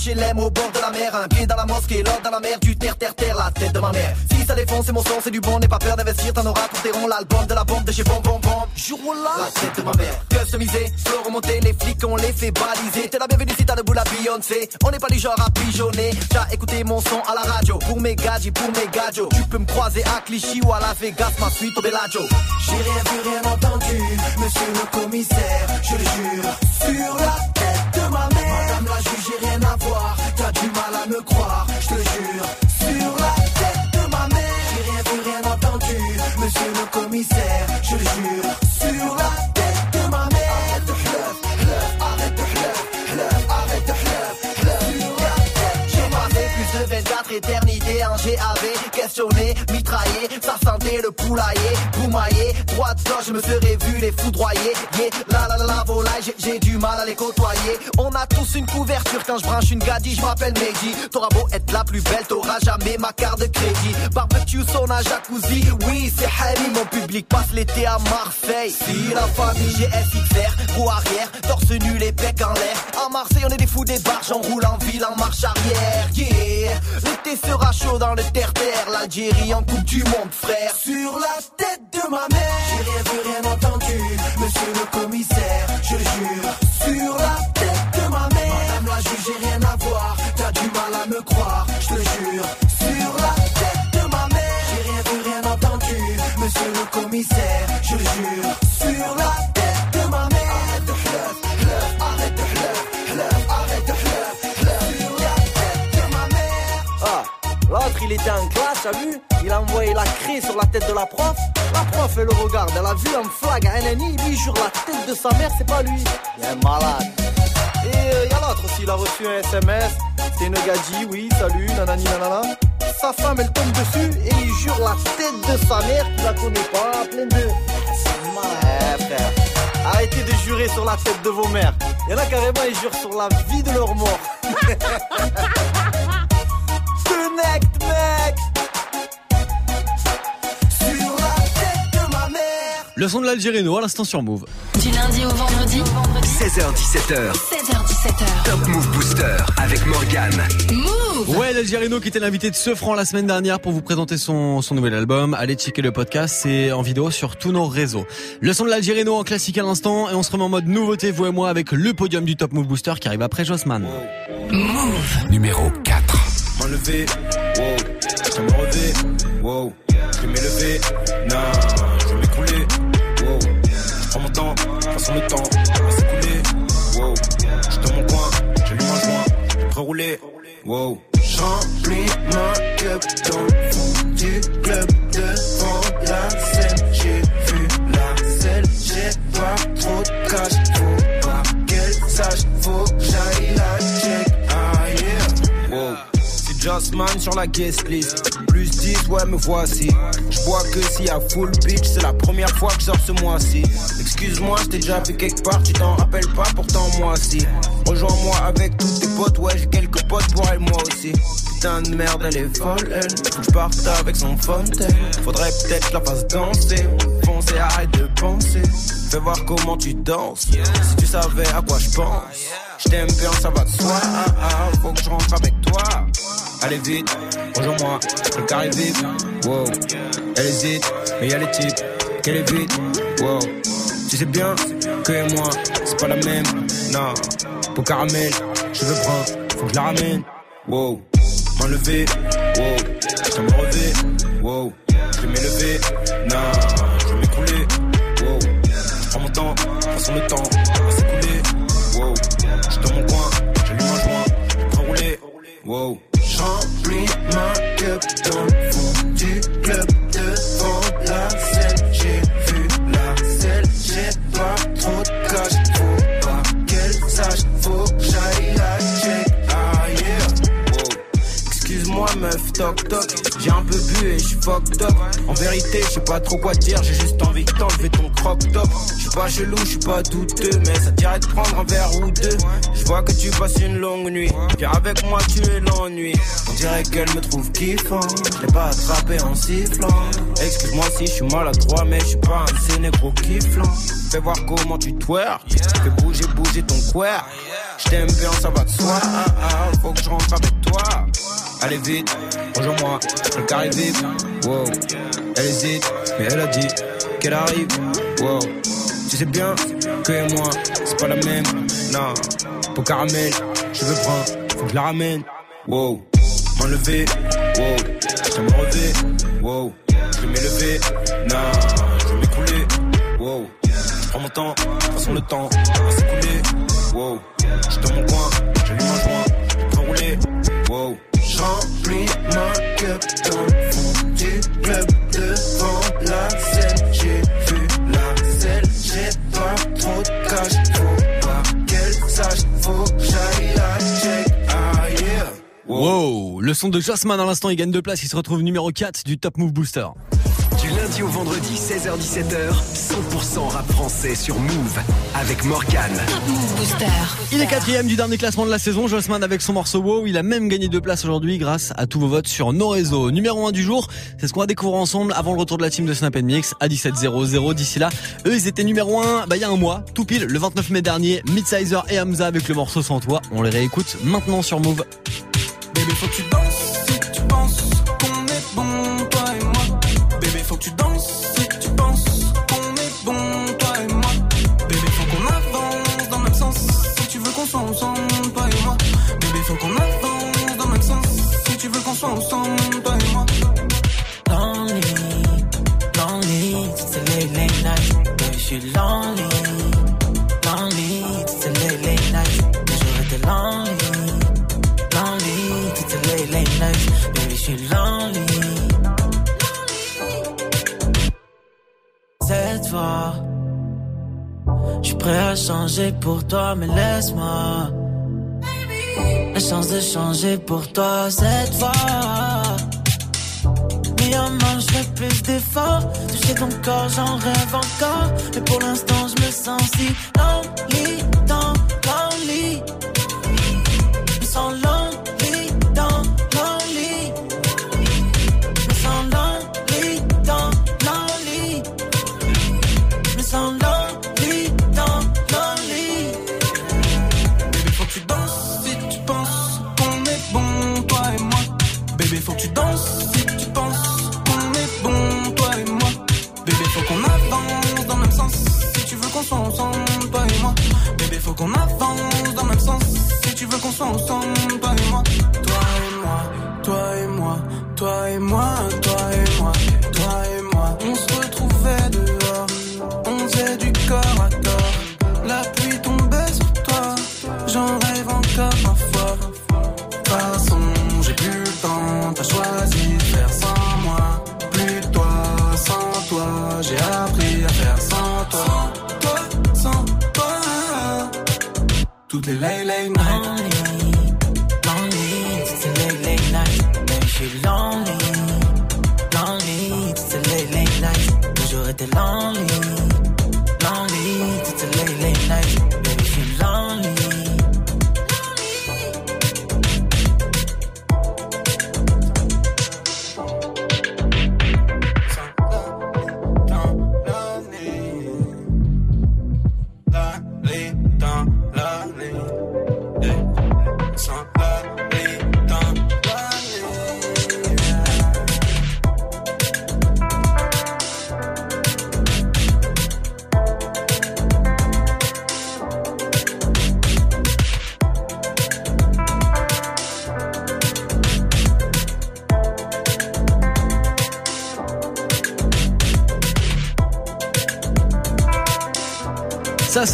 HLM au bord de la mer, un pied dans la mosquée, l'autre dans la mer, du terre, terre, terre, la tête de ma mère. Si ça défonce, c'est mon son, c'est du bon, n'aie pas peur d'investir, t'en auras pour tes ronds, l'album de la bombe de chez Bon Bon Bon. Jour là, la tête de ma mère. Customisé, slow remonté, les flics, on les fait baliser. T'es la bienvenue si t'as le bout la Beyoncé. On n'est pas du genre à pigeonner. T'as écouté mon son à la radio, pour mes gadgets, pour mes gadgets. Tu peux me croiser à Clichy ou à la Vegas, ma suite au Bellagio. J'ai rien vu, rien entendu, monsieur le commissaire, je le jure. Sur la tête de ma mère, madame la juge, j'ai rien à voir. T'as du mal à me croire, je te jure. Je le jure. Sur la tête de ma mère, arrête de fleuve, fleuve, arrête de fleuve, arrête de fleuve. Sur la tête, j'ai passé plus de 24 éternités en GAV, mitraillé, ça sentait le poulailler, boumaillé, droite je me serais vu les foudroyer, yeah, la la la la volaille, j'ai- du mal à les côtoyer. On a tous une couverture quand je branche une gadie, je m'appelle Mehdi. T'auras beau être la plus belle, t'auras jamais ma carte de crédit. Barbecue, sauna, jacuzzi, oui c'est Harry, mon public passe l'été à Marseille. Si la famille GSXR, roue arrière, torse nu, les becs en l'air. À Marseille, on est des fous des barges, on roule en ville en marche arrière, yeah. L'été sera chaud dans le terre-terre, l'Algérie en coupe du monde, frère. Sur la tête de ma mère, j'ai rien vu, rien entendu, monsieur le commissaire, je le jure. Sur la tête de ma mère, madame la juge, j'ai rien à voir, t'as du mal à me croire, je te jure. Sur la tête de ma mère, j'ai rien vu, rien entendu, monsieur le commissaire, je le jure. Sur la tête de ma mère, arrête de fleuve, arrête de fleuve, arrête de. Ah, l'autre il était en vu Il a envoyé la craie sur la tête de la prof. La prof, elle le regarde, elle a vu un flag à NNI, lui sur la tête de sa mère, c'est pas lui. Il est malade. Et euh, y a l'autre aussi, il a reçu un SMS. C'est une gadji, oui, salut, nanani nanana. Sa femme, elle tombe dessus et il jure la tête de sa mère qu'il la connaît pas, plein de. C'est malade, frère. Arrêtez de jurer sur la tête de vos mères. Il y en a carrément, ils jurent sur la vie de leur mort. Connect, mec Le son de l'Algérino à l'instant sur Move. Du lundi au vendredi, 16h17h, 16h17h. Top Move Booster avec Morgane. Move Ouais, l'Algérino qui était l'invité de ce franc la semaine dernière pour vous présenter son, son nouvel album. Allez checker le podcast, c'est en vidéo sur tous nos réseaux. Le son de l'Algérino en classique à l'instant et on se remet en mode nouveauté, vous et moi, avec le podium du Top Move Booster qui arrive après Jossman. Move. Numéro 4. m'enlever, wow, je me wow, je m'élever, non, façon le temps, va s'écouler, wow, dans mon coin, j'allume un joint, vais rouler, wow. J'remplis ma cup dans le fond du club Jossman sur la guest list. Plus 10, ouais, me voici. Je vois que s'il y a full bitch, c'est la première fois que je sors ce mois-ci. Excuse-moi, je t'ai déjà vu quelque part, tu t'en rappelles pas, pourtant moi si. Rejoins-moi avec tous tes potes, ouais, j'ai quelques potes pour elle, moi aussi. Putain de merde, elle est folle, elle. Faut que avec son fontaine. Faudrait peut-être que la fasse danser. Foncer, arrête de penser. Fais voir comment tu danses. Si tu savais à quoi je pense. Je t'aime bien, ça va de soi. Ah, ah, faut que je rentre avec toi. Allez vite, rejoins-moi, le carré vite. Wow, elle hésite, mais y'a les types qu'elle est vite. Wow, tu sais bien que et moi, c'est pas la même. Non, pour caramel, je veux prendre, faut que je la ramène. Wow, m'enlever, wow, je me relever, wow, je m'élever, non, je m'écrouler, wow, je prends mon temps, façon le temps. Va s'écouler, wow, je dans mon coin, j'allume un joint, je rouler, wow. J'remplis ma cup J'ai un peu bu et je suis fucked up. En vérité je sais pas trop quoi dire J'ai juste envie de t'enlever ton crop top. Je suis pas chelou, je suis pas douteux Mais ça dirait de prendre un verre ou deux. Je vois que tu passes une longue nuit. Viens avec moi tu es l'ennui. On dirait qu'elle me trouve kiffant. Je l'ai pas attrapé en sifflant. Excuse-moi si je suis maladroit Mais je suis pas un sénégro kifflant. Fais voir comment tu twerk Fais bouger bouger ton queer. Je t'aime bien ça va de soi. Ah, ah, Faut que je rentre avec toi Allez vite, rejoins-moi, le carré vite, wow. Elle hésite, mais elle a dit qu'elle arrive, wow. Tu sais bien que moi, c'est pas la même, non. Pour caramel, je veux prendre, faut que je la ramène, wow. M'enlever, wow. Je me relever, wow. Je vais m'élever, non. Je vais m'écouler, wow. Je prends mon temps, façon le temps s'écouler, wow. Je dans mon Wow, le son de Jasmine à l'instant, il gagne deux places, il se retrouve numéro 4 du Top Move Booster. Du lundi au vendredi, 16h-17h, 100% rap français sur Move avec Morgan. Il est quatrième du dernier classement de la saison, Jossman avec son morceau Wow, il a même gagné deux places aujourd'hui grâce à tous vos votes sur nos réseaux. Numéro 1 du jour, c'est ce qu'on va découvrir ensemble avant le retour de la team de Snap Mix à 17h00. D'ici là, eux ils étaient numéro 1 bah, il y a un mois, tout pile, le 29 mai dernier, Midsizer et Hamza avec le morceau Sans Toi. On les réécoute maintenant sur Move. Bébé, faut que tu danses prêt à changer pour toi, mais laisse-moi la chance de changer pour toi cette fois. Mais en main, je fais plus d'efforts. Toucher ton corps, j'en rêve encore. Mais pour l'instant, je me sens si lonely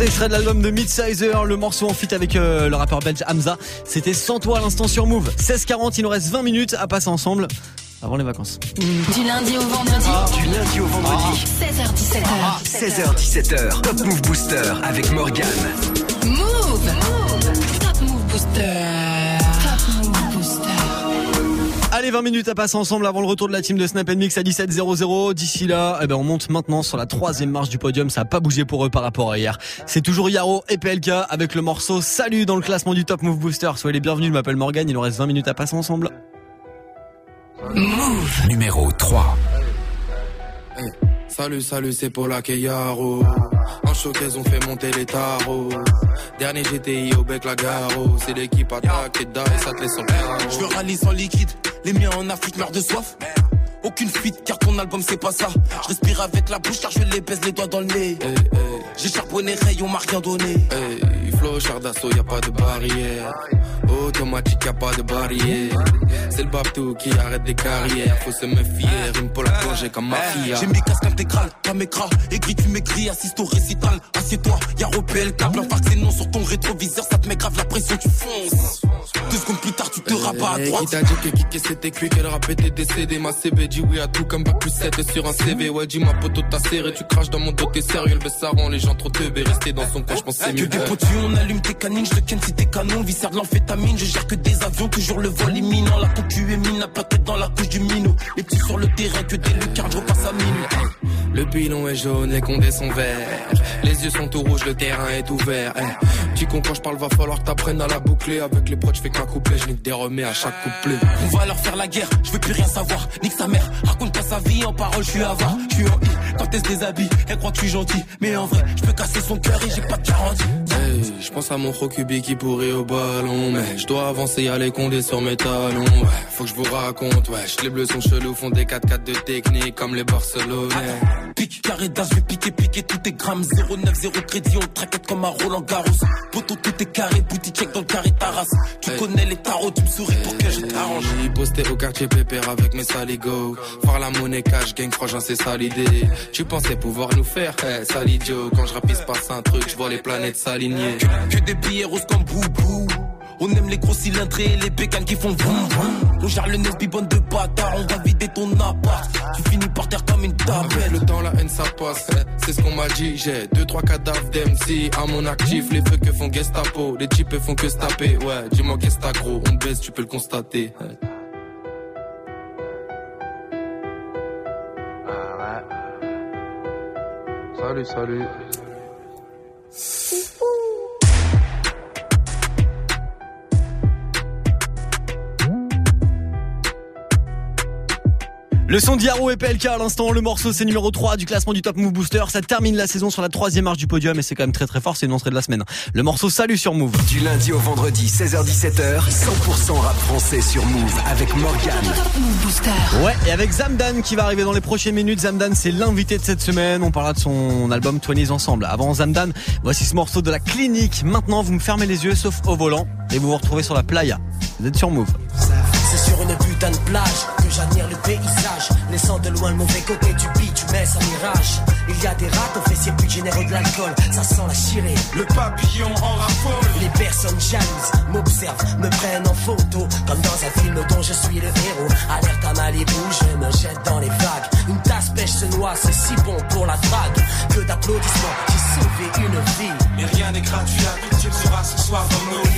c'est extrait de l'album de Midsizer, le morceau en feat avec euh, le rappeur belge Hamza. C'était sans toi à l'instant sur Move. 16h40, il nous reste 20 minutes à passer ensemble avant les vacances. Du lundi au vendredi. Du lundi au vendredi. 16h17h. 16h17h. Top Move Booster avec Morgan. Move. Allez, 20 minutes à passer ensemble avant le retour de la team de Snap Mix à 17.00. D'ici là, eh ben, on monte maintenant sur la troisième marche du podium. Ça n'a pas bougé pour eux par rapport à hier. C'est toujours Yaro et PLK avec le morceau Salut dans le classement du Top Move Booster. Soyez les bienvenus, je m'appelle Morgan. Il nous reste 20 minutes à passer ensemble. Move. Numéro 3. Salut, salut, c'est Paula Keyaro. En showcase, on fait monter les tarots. Dernier GTI au bec la garo. C'est l'équipe attaque et die, ça te laisse en carreau. Je veux rallye sans liquide, les miens en Afrique meurent de soif. Aucune fuite car ton album c'est pas ça. Je respire avec la bouche car je les baise les doigts dans le nez. J'ai charbonné rayon, m'a rien donné. Hey, flow, char d'assaut, y a pas de barrière. Automatique, y a pas de barrière. C'est le babtou qui arrête des carrières. Faut se méfier, rime pour la plonger comme mafia. J'ai mis casque intégral, caméra, aigri tu maigris, assiste au récital. Assieds-toi, y'a repé le câble, infarct c'est non sur ton rétroviseur, ça te met grave la pression, tu fonces. Deux secondes plus tard, tu te rabats à Hey, droite. Qui t'a dit que c'était cuit, qu'elle rap était décédé Ma CB dit oui à tout comme bac plus 7 sur un CV Ouais dis ma poteau t'as serré, tu craches dans mon dos t'es sérieux Le ça rend les gens trop teubés, rester dans son coin je pense c'est Que mieux. des potus, on allume tes canines, je te ken si t'es canon, viscère de l'amphétamine, je gère que des avions, toujours le vol imminent, la concu est mine, la tête dans la couche du minot, les petits sur le terrain, que des lucarnes, je repasse à minuit. Le pilon est jaune, les condés sont verts. Les yeux sont tout rouges, le terrain est ouvert. Eh. Tu con quand je parle, va falloir que t'apprennes à la boucler. Avec les proches, je fais qu'un couplet, je nique des remets à chaque couplet. On va leur faire la guerre, je veux plus rien savoir. Nique sa mère, raconte pas sa vie en parole, je suis avare. Je suis en I, quand elle se déshabille, elle croit que je suis gentil. Mais en vrai, je peux casser son cœur et j'ai pas de garantie. Hey, je pense à mon Rokubi qui pourrait au ballon Mais je dois avancer, y'a les condés sur mes talons ouais, Faut que je vous raconte, ouais Les bleus sont chelous, font des 4-4 de technique Comme les Barcelonais Pique, carré d'as, je vais piquer, piquer tous tes grammes. 0,9, 0 crédit, on traquette comme un Roland Garros. Poto, tout est carré, boutique check dans le carré Taras. Tu connais les tarots, tu me souris pour que je t'arrange. J'ai posté au quartier pépère avec mes saligots Faire la monnaie cash, gang frangin c'est ça l'idée Tu pensais pouvoir nous faire, eh, sale idiot Quand je rapisse passe un truc, je vois les planètes s'aligner Que des billets roses comme boubou. On aime les gros cylindrés et les bécanes qui font vroom vroom. On gère le Nesby bonne de bâtard, on va vider ton appart. Tu finis par terre comme une table. Le temps, la haine, ça passe, eh, c'est ce qu'on m'a dit. J'ai deux, trois cadavres d'MC à mon actif. Les feux que font Gestapo, les types font que se taper. Ouais, dis-moi qu'est-ce que t'as gros, on baisse, tu peux le constater. Salut, salut. Le son d'Yaro et PLK à l'instant, le morceau c'est numéro 3 du classement du Top Move Booster. Ça termine la saison sur la troisième marche du podium et c'est quand même très très fort, c'est une entrée de la semaine. Le morceau Salut sur Move. Du lundi au vendredi, 16h17h, 100% rap français sur Move avec Morgan. Top Move Booster. Ouais, et avec Zamdan qui va arriver dans les prochaines minutes. Zamdan, c'est l'invité de cette semaine. On parlera de son album 20 ensemble. Avant Zamdan, voici ce morceau de la clinique. Maintenant, vous me fermez les yeux sauf au volant et vous vous retrouvez sur la playa. Vous êtes sur Move. Sur une putain de plage que j'admire le paysage. Laissant de loin le mauvais côté du bitumen sans mirage. Il y a des rats au fessier plus généreux de l'alcool. Ça sent la chirée. Le papillon en raffole. Les personnes jalouses m'observent, me prennent en photo. Comme dans un film dont je suis le héros. Alerte à Malibu, je me jette dans les vagues. Une tasse pêche se noie, c'est si bon pour la drague. Que d'applaudissements, j'ai sauvé une vie. Mais rien n'est gratuit, la victime sera ce soir dans nos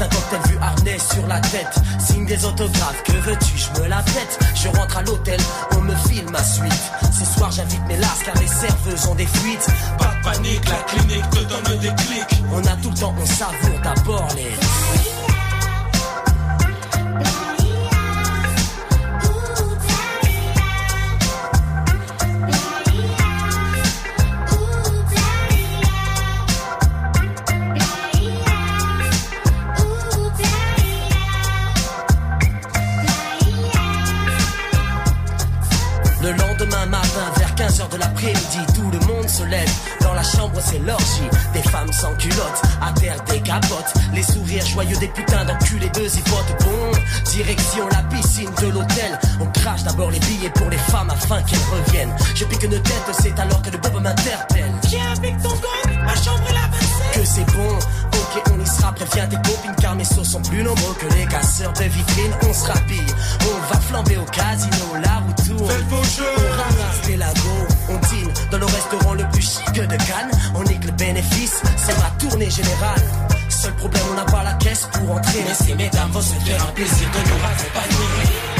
déguste un cocktail vu harnais sur la tête. Signe des autographes, que veux-tu, je me la pète. Je rentre à l'hôtel, on me filme ma suite. Ce soir j'invite mes lasses car les serveuses ont des fuites. Pas de panique, la clinique te donne des clics. On a tout le temps, on savoure d'abord les. De l'après-midi, tout le monde se lève. Dans la chambre, c'est l'orgie. Des femmes sans culottes, à terre des capotes. Les sourires joyeux des putains d'enculés de zipotes. Bon, direction la piscine de l'hôtel. On crache d'abord les billets pour les femmes afin qu'elles reviennent. Je pique une tête, c'est alors que le bob m'interpelle. Viens avec ton gang, je chambre est la Que c'est bon, ok, on y sera. Préviens tes copines car mes sauts sont plus nombreux que les casseurs de vitrines. On se rhabille, on va flamber au casino, la route tourne. On dîne dans le restaurant le plus chic de Cannes. On nique le bénéfice, c'est ma tournée générale. Seul problème, on n'a pas la caisse pour entrer. Mais ces mesdames vont se faire un plaisir de nous accompagner.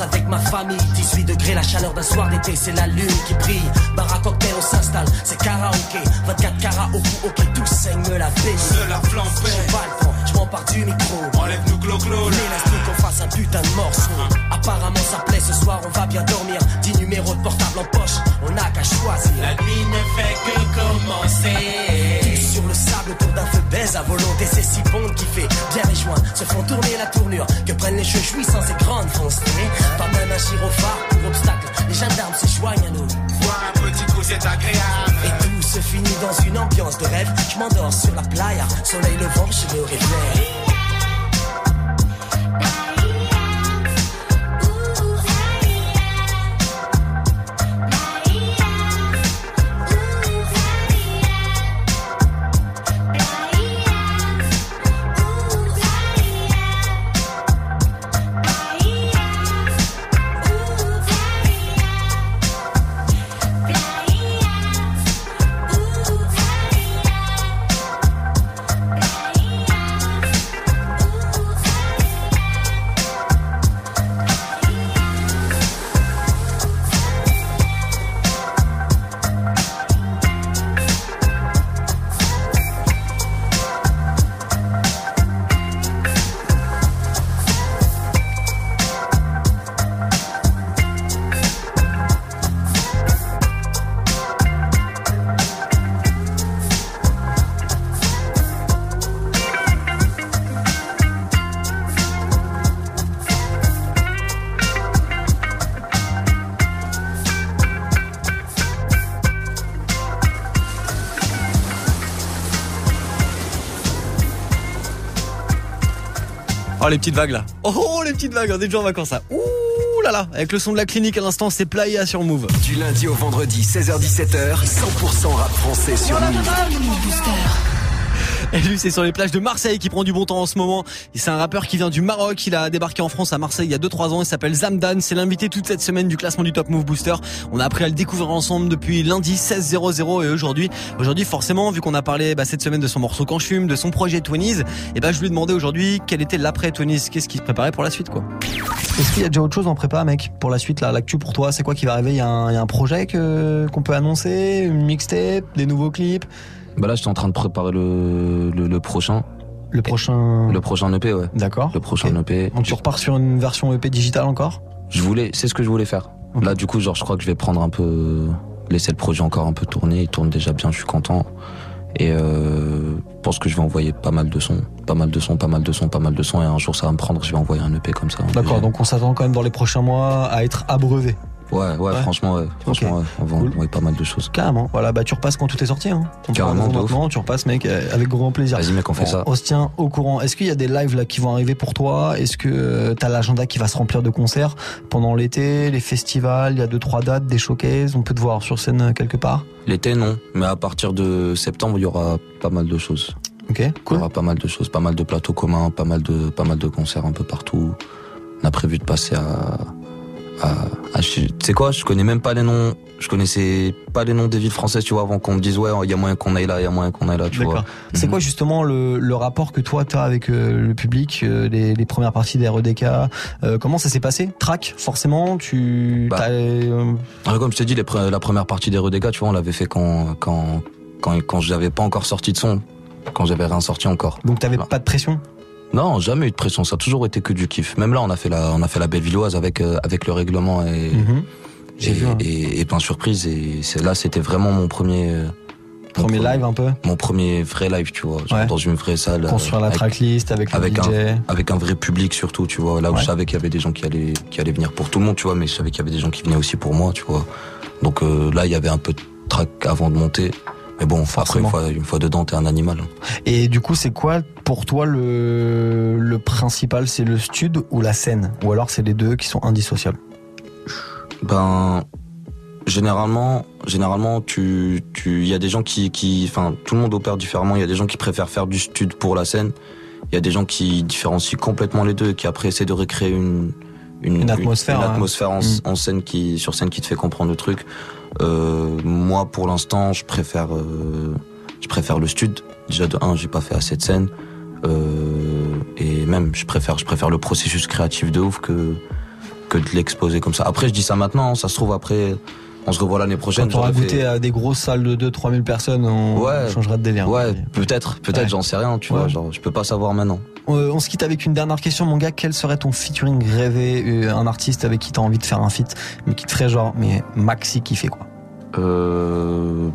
Avec ma famille. 18 degrés, la chaleur d'un soir d'été, c'est la lune qui brille. Bar à cocktail, on s'installe, c'est karaoké. 24 carats au cou, ok, tout saigne la baie C'est la. Je pas le vent, je m'empare du micro. Enlève-nous clo-clo, un putain de morceau. Apparemment ça plaît, ce soir on va bien dormir. 10 numéros de portable en poche, on n'a qu'à choisir. La nuit ne fait que commencer. Sur le sable autour d'un feu baise à volonté C'est si bon qui fait bien les joints Se font tourner la tournure. Que prennent les jeux jouissance et grandes foncées? Pas même un gyrophare pour obstacle. Les gendarmes se joignent à nous. Voir un petit coup, c'est agréable. Et tout se finit dans une ambiance de rêve. Je m'endors sur la playa Soleil levant, je me réveille les petites vagues là. Oh les petites vagues, on est déjà en vacances là. Ouh là là, avec le son de la clinique à l'instant, c'est Playa sur Move. Du lundi au vendredi, 16h-17h, 100% rap français sur Move. Et lui, c'est sur les plages de Marseille qui prend du bon temps en ce moment. C'est un rappeur qui vient du Maroc. Il a débarqué en France à Marseille il y a 2-3 ans. Il s'appelle Zamdan. C'est l'invité toute cette semaine du classement du Top Move Booster. On a appris à le découvrir ensemble depuis lundi 16 00 et aujourd'hui, aujourd'hui forcément, vu qu'on a parlé bah, cette semaine de son morceau Quand je fume, de son projet Twenties, et ben je lui ai demandé aujourd'hui quel était l'après Twenties. Qu'est-ce qui se préparait pour la suite, quoi? Est-ce qu'il y a déjà autre chose en prépa, mec, pour la suite, là, l'actu pour toi? C'est quoi qui va arriver? Il y, a un y a un projet qu'on peut annoncer, une mixtape, des nouveaux clips? Bah là, j'étais en train de préparer le, le, le prochain. Le prochain. Le prochain EP, ouais. D'accord. Le prochain EP. Donc tu repars sur une version EP digitale encore? Je voulais, c'est ce que je voulais faire. Là, du coup, genre, je crois que je vais prendre un peu, laisser le projet encore un peu tourner. Il tourne déjà bien, je suis content. Et euh, je pense que je vais envoyer pas mal de sons, pas mal de sons, pas mal de sons, pas mal de sons. Et un jour, ça va me prendre, je vais envoyer un EP comme ça. D'accord, donc on s'attend quand même dans les prochains mois à être abreuvé. Ouais, ouais, franchement, ouais. Franchement, ouais, on va envoyer pas mal de choses. Carrément. Voilà, bah tu repasses quand tout est sorti. Hein. On Carrément, de ouf. tu repasses, mec, euh, avec grand plaisir. Vas-y, mec, on fait ça. On se tient au courant. Est-ce qu'il y a des lives là qui vont arriver pour toi? Est-ce que euh, t'as l'agenda qui va se remplir de concerts pendant l'été, les festivals? Il y a deux trois dates, des showcases. On peut te voir sur scène euh, quelque part? L'été, non. Mais à partir de septembre, il y aura pas mal de choses. Ok, Il y aura pas mal de choses, pas mal de plateaux communs, pas mal de, pas mal de concerts un peu partout. On a prévu de passer à, à, à tu sais quoi, je connais même pas les noms, je connaissais pas les noms des villes françaises, tu vois, avant qu'on me dise, ouais, il y a moyen qu'on aille là, il y a moyen qu'on aille là, tu vois. C'est quoi justement le, le rapport que toi t'as avec euh, le public, euh, les, les premières parties des REDK euh, Comment ça s'est passé? Track, forcément. Tu. Bah. t'as, euh, comme je t'ai dit, les pre- la première partie des Redega, tu vois, on l'avait fait quand, quand, quand, quand j'avais pas encore sorti de son, quand j'avais rien sorti encore. donc t'avais pas de pression? Non, jamais eu de pression, ça a toujours été que du kiff. Même là, on a fait la, on a fait la Bellevilloise avec, euh, avec le règlement et. J'ai et, vu, hein. et, et plein de surprises. Et là, c'était vraiment mon premier, euh, Premier live un peu Mon premier vrai live, tu vois, genre Ouais. dans une vraie salle. euh, Construire la avec- tracklist avec le avec DJ. un avec un vrai public surtout, tu vois. Là où Ouais. je savais qu'il y avait des gens qui allaient qui allaient venir pour tout le monde, tu vois, mais je savais qu'il y avait des gens qui venaient aussi pour moi, tu vois. Donc euh, là, il y avait un peu de track avant de monter. Mais bon, après Forcément. une fois, une fois dedans, t'es un animal. Et du coup, c'est quoi pour toi le, le principal C'est le stud ou la scène? Ou alors c'est les deux qui sont indissociables? Ben généralement, généralement, tu, tu, il y a des gens qui, qui, enfin, tout le monde opère différemment. Il y a des gens qui préfèrent faire du stud pour la scène. Il y a des gens qui différencient complètement les deux, et qui après essaient de recréer une, Une atmosphère, une hein. atmosphère en, Mm. en scène qui, sur scène qui te fait comprendre le truc. Euh, moi, pour l'instant, je préfère, euh, je préfère le stud. Déjà de un, j'ai pas fait assez de scènes. Euh, et même, je préfère, je préfère le processus créatif de ouf que, que de l'exposer comme ça. Après, je dis ça maintenant, hein, ça se trouve après, on se revoit l'année prochaine. Quand j'aurais goûté fait- à des grosses salles de 2-3 000 personnes, on Ouais. changera de délire. Ouais, peut-être, peut-être, Ouais. j'en sais rien, tu Ouais. vois, genre, je peux pas savoir maintenant. Euh, on se quitte avec une dernière question, mon gars. Quel serait ton featuring rêvé euh, Un artiste avec qui t'as envie de faire un feat, mais qui te ferait genre, mais maxi kiffer quoi? Euh...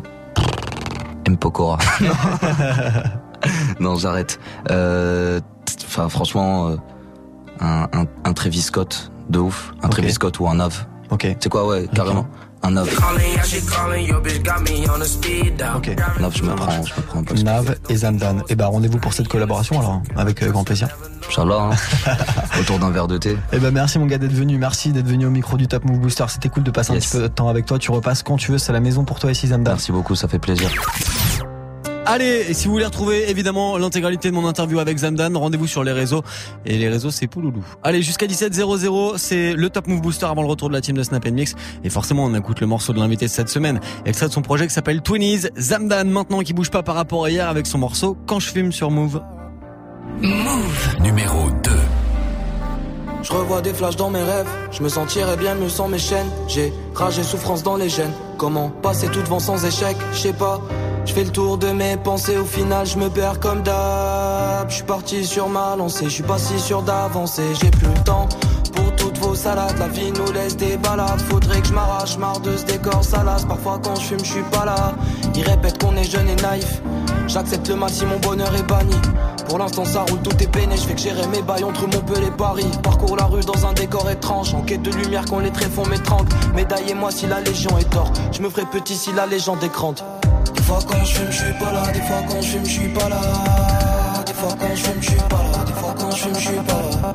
M. Pokora. non, j'arrête. Euh, Enfin, franchement, euh, un, un, un Travis Scott de ouf. Un Ok. Travis Scott ou un Nav. Ok. C'est quoi, ouais, carrément. Un Nav. Ok. Nav, je me prends, je me prends un peu. Nav et Zamdan. Et bah rendez-vous pour cette collaboration alors, hein, avec euh, grand plaisir. Inch'Allah, hein. autour d'un verre de thé. Et ben merci mon gars d'être venu, merci d'être venu au micro du Top Move Booster. C'était cool de passer un petit peu de temps avec toi. Tu repasses quand tu veux, c'est la maison pour toi ici Zamdan. Merci beaucoup, ça fait plaisir. Allez, et si vous voulez retrouver évidemment l'intégralité de mon interview avec Zamdan, rendez-vous sur les réseaux. Et les réseaux, c'est Pouloulou. Allez, jusqu'à 17h00, c'est le Top Move Booster avant le retour de la team de Snap Mix. Et forcément, on écoute le morceau de l'invité de cette semaine. Extrait de son projet qui s'appelle Twinnies. Zamdan, maintenant, qui bouge pas par rapport à hier avec son morceau Quand je fume sur Move. Move. Numéro 2. Je revois des flashs dans mes rêves, je me sentirais bien mieux sans mes chaînes. J'ai rage et souffrance dans les gènes. Comment passer tout devant sans échec, je sais pas. Je fais le tour de mes pensées, au final je me perds comme d'hab. Je suis parti sur ma lancée, je suis pas si sûr d'avancer. J'ai plus le temps pour toutes vos salades. La vie nous laisse des balades. Faudrait que je m'arrache, marre de ce décor salace. Parfois quand je fume, je suis pas là. Ils répètent qu'on est jeune et naïf. J'accepte le mal si mon bonheur est banni. Pour l'instant ça roule, tout est peiné, je fais que gérer mes bails entre Montpellier et Paris. Parcours la rue dans un décor étrange, en quête de lumière quand les tréfonds m'étranglent. Médaillez-moi si la légion est tort, je me ferai petit si la légende est grande. Des fois quand je fume, je suis pas là, des fois quand je fume, je suis pas là. Des fois quand je fume, je suis pas là, des fois quand je fume, je suis pas là.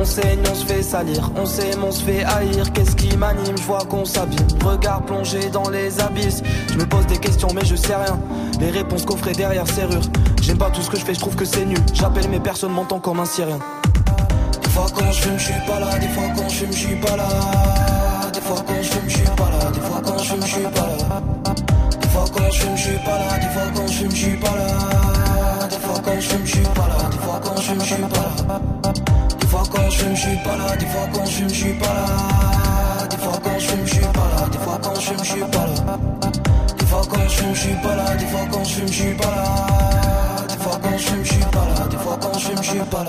On saigne, on se fait salir, on s'aime, on se fait haïr. Qu'est-ce qui m'anime, je vois qu'on s'abîme. Regard plongé dans les abysses. Je me pose des questions, mais je sais rien. Les réponses coffrées derrière serrure. J'aime pas tout ce que je fais, je trouve que c'est nul. J'appelle mes personnes, m'entend comme un syrien. Des fois quand je fume, je suis pas là. Des fois quand je fume, je suis pas là. Des fois quand je fume, je suis pas là. Des fois quand je fume, suis pas là. Des fois quand je fume, suis pas là. Des fois quand je fume, suis pas là. Des fois quand je fume, je suis je fume, je suis pas là. Des fois quand je fume, je suis pas là. Des fois quand je fume, je suis pas là. Des fois quand je fume, je suis pas là. Des fois quand je fume, je suis pas là. Des fois quand je fume, je suis pas là. Des fois quand je fume, je suis pas là.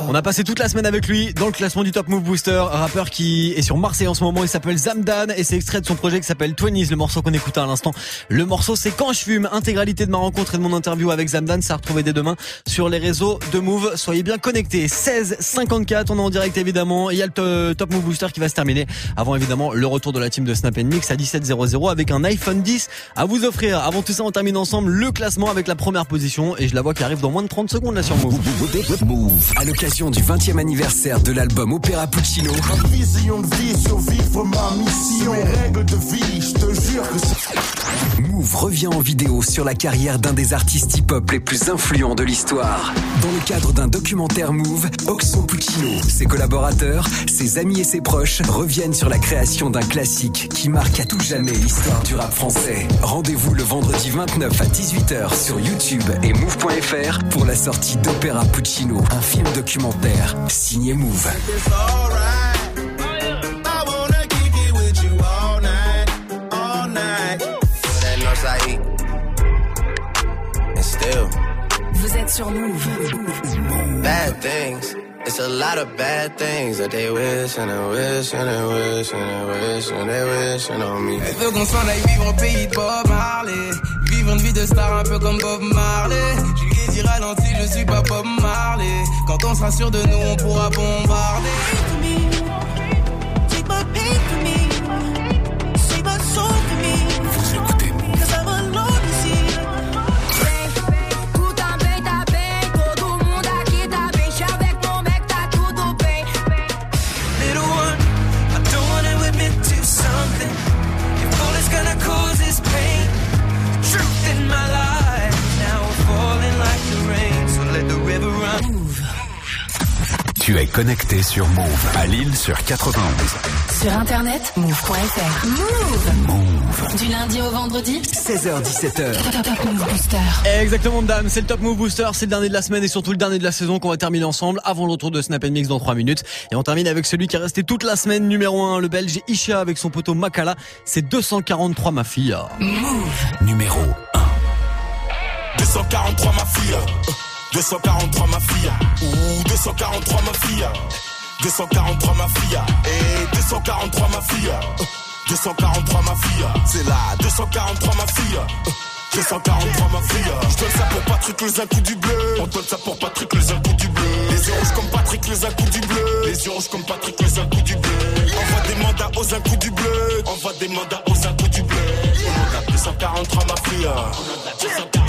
On a passé toute la semaine avec lui dans le classement du Top Move Booster, un rappeur qui est sur Marseille en ce moment, il s'appelle Zamdan et c'est extrait de son projet qui s'appelle Twenties, le morceau qu'on écoutait à l'instant. Le morceau c'est Quand je fume, intégralité de ma rencontre et de mon interview avec Zamdan, ça retrouvé dès demain sur les réseaux de Move. Soyez bien connectés. 16 54, on est en direct évidemment. Il y a le to- Top Move Booster qui va se terminer avant évidemment le retour de la team de Snap Mix à 17.00 avec un iPhone 10 à vous offrir. Avant tout ça, on termine ensemble le classement avec la première position et je la vois qui arrive dans moins de 30 secondes là sur Move. Move. À l'occasion du 20e anniversaire de l'album Opéra Puccino. Ma vision de vie, survivre ma mission. Mes règles de vie, je te jure que c'est. Move revient en vidéo sur la carrière d'un des artistes hip-hop les plus influents de l'histoire. Dans le cadre d'un documentaire Move, Oxon Puccino, ses collaborateurs, ses amis et ses proches reviennent sur la création d'un classique qui marque à tout jamais l'histoire du rap français. Rendez-vous le vendredi 29 à 18h sur YouTube et Move.fr pour la sortie d'Opéra Puccino, un film documentaire signé Move. Vous êtes sur Move. Bad things. It's a lot of bad things that they wish and they wish and they wish and they wish and they wish on me. Elle veut qu'on s'en aille vivre au pays de Bob Marley. Vivre une vie de star un peu comme Bob Marley. Je lui ai dit ralenti, je suis pas Bob Marley. Quand on sera sûr de nous, on pourra bombarder. Connecté sur Move à Lille sur 91. Sur internet, move.fr. Move. Du lundi au vendredi, 16h17h. Top Top Move Booster. Exactement, madame. C'est le Top Move Booster. C'est le dernier de la semaine et surtout le dernier de la saison qu'on va terminer ensemble avant le retour de Snap Mix dans 3 minutes. Et on termine avec celui qui est resté toute la semaine numéro 1, le belge Isha avec son poteau Makala. C'est 243 ma fille. Numéro 243 ma fille. 243 ma fille, ou 243 ma fille, 243 ma fille, et 243 ma fille, 243 ma fille, c'est là, 243 ma fille. 243 ma fille Je donne ça pour Patrick les un coup du bleu. On donne ça pour Patrick les un du bleu. Les yeux rouges comme Patrick les un coup du bleu. Les yeux rouges comme Patrick les un coup du bleu. Envoie des mandats aux un coup du bleu. Envoie des mandats aux un coup du bleu. On a 243 ma fille 243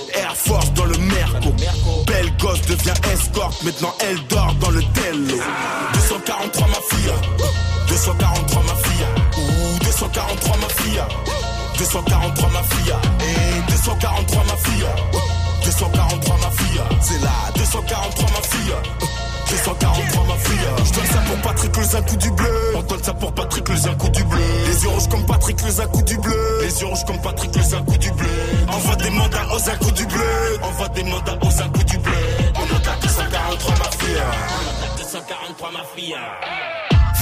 Air Force dans le Merco. Belle gosse devient escorte. Maintenant elle dort dans le Tello. 243 ma fille. 243 ma fille. Ouh, 243 ma fille. 243 ma fille. Et 243 ma fille. 243 ma fille. C'est là, 243 ma fille. 243 ma fille. Je donne ça pour Patrick les un du bleu. On donne ça pour Patrick les un du bleu. Les yeux rouges comme Patrick les un du bleu. Les yeux rouges comme Patrick les un du bleu. Envoie des mandats aux un du bleu. Envoie des mandats aux un du bleu. On a 243 ma fille. 243 ma fille.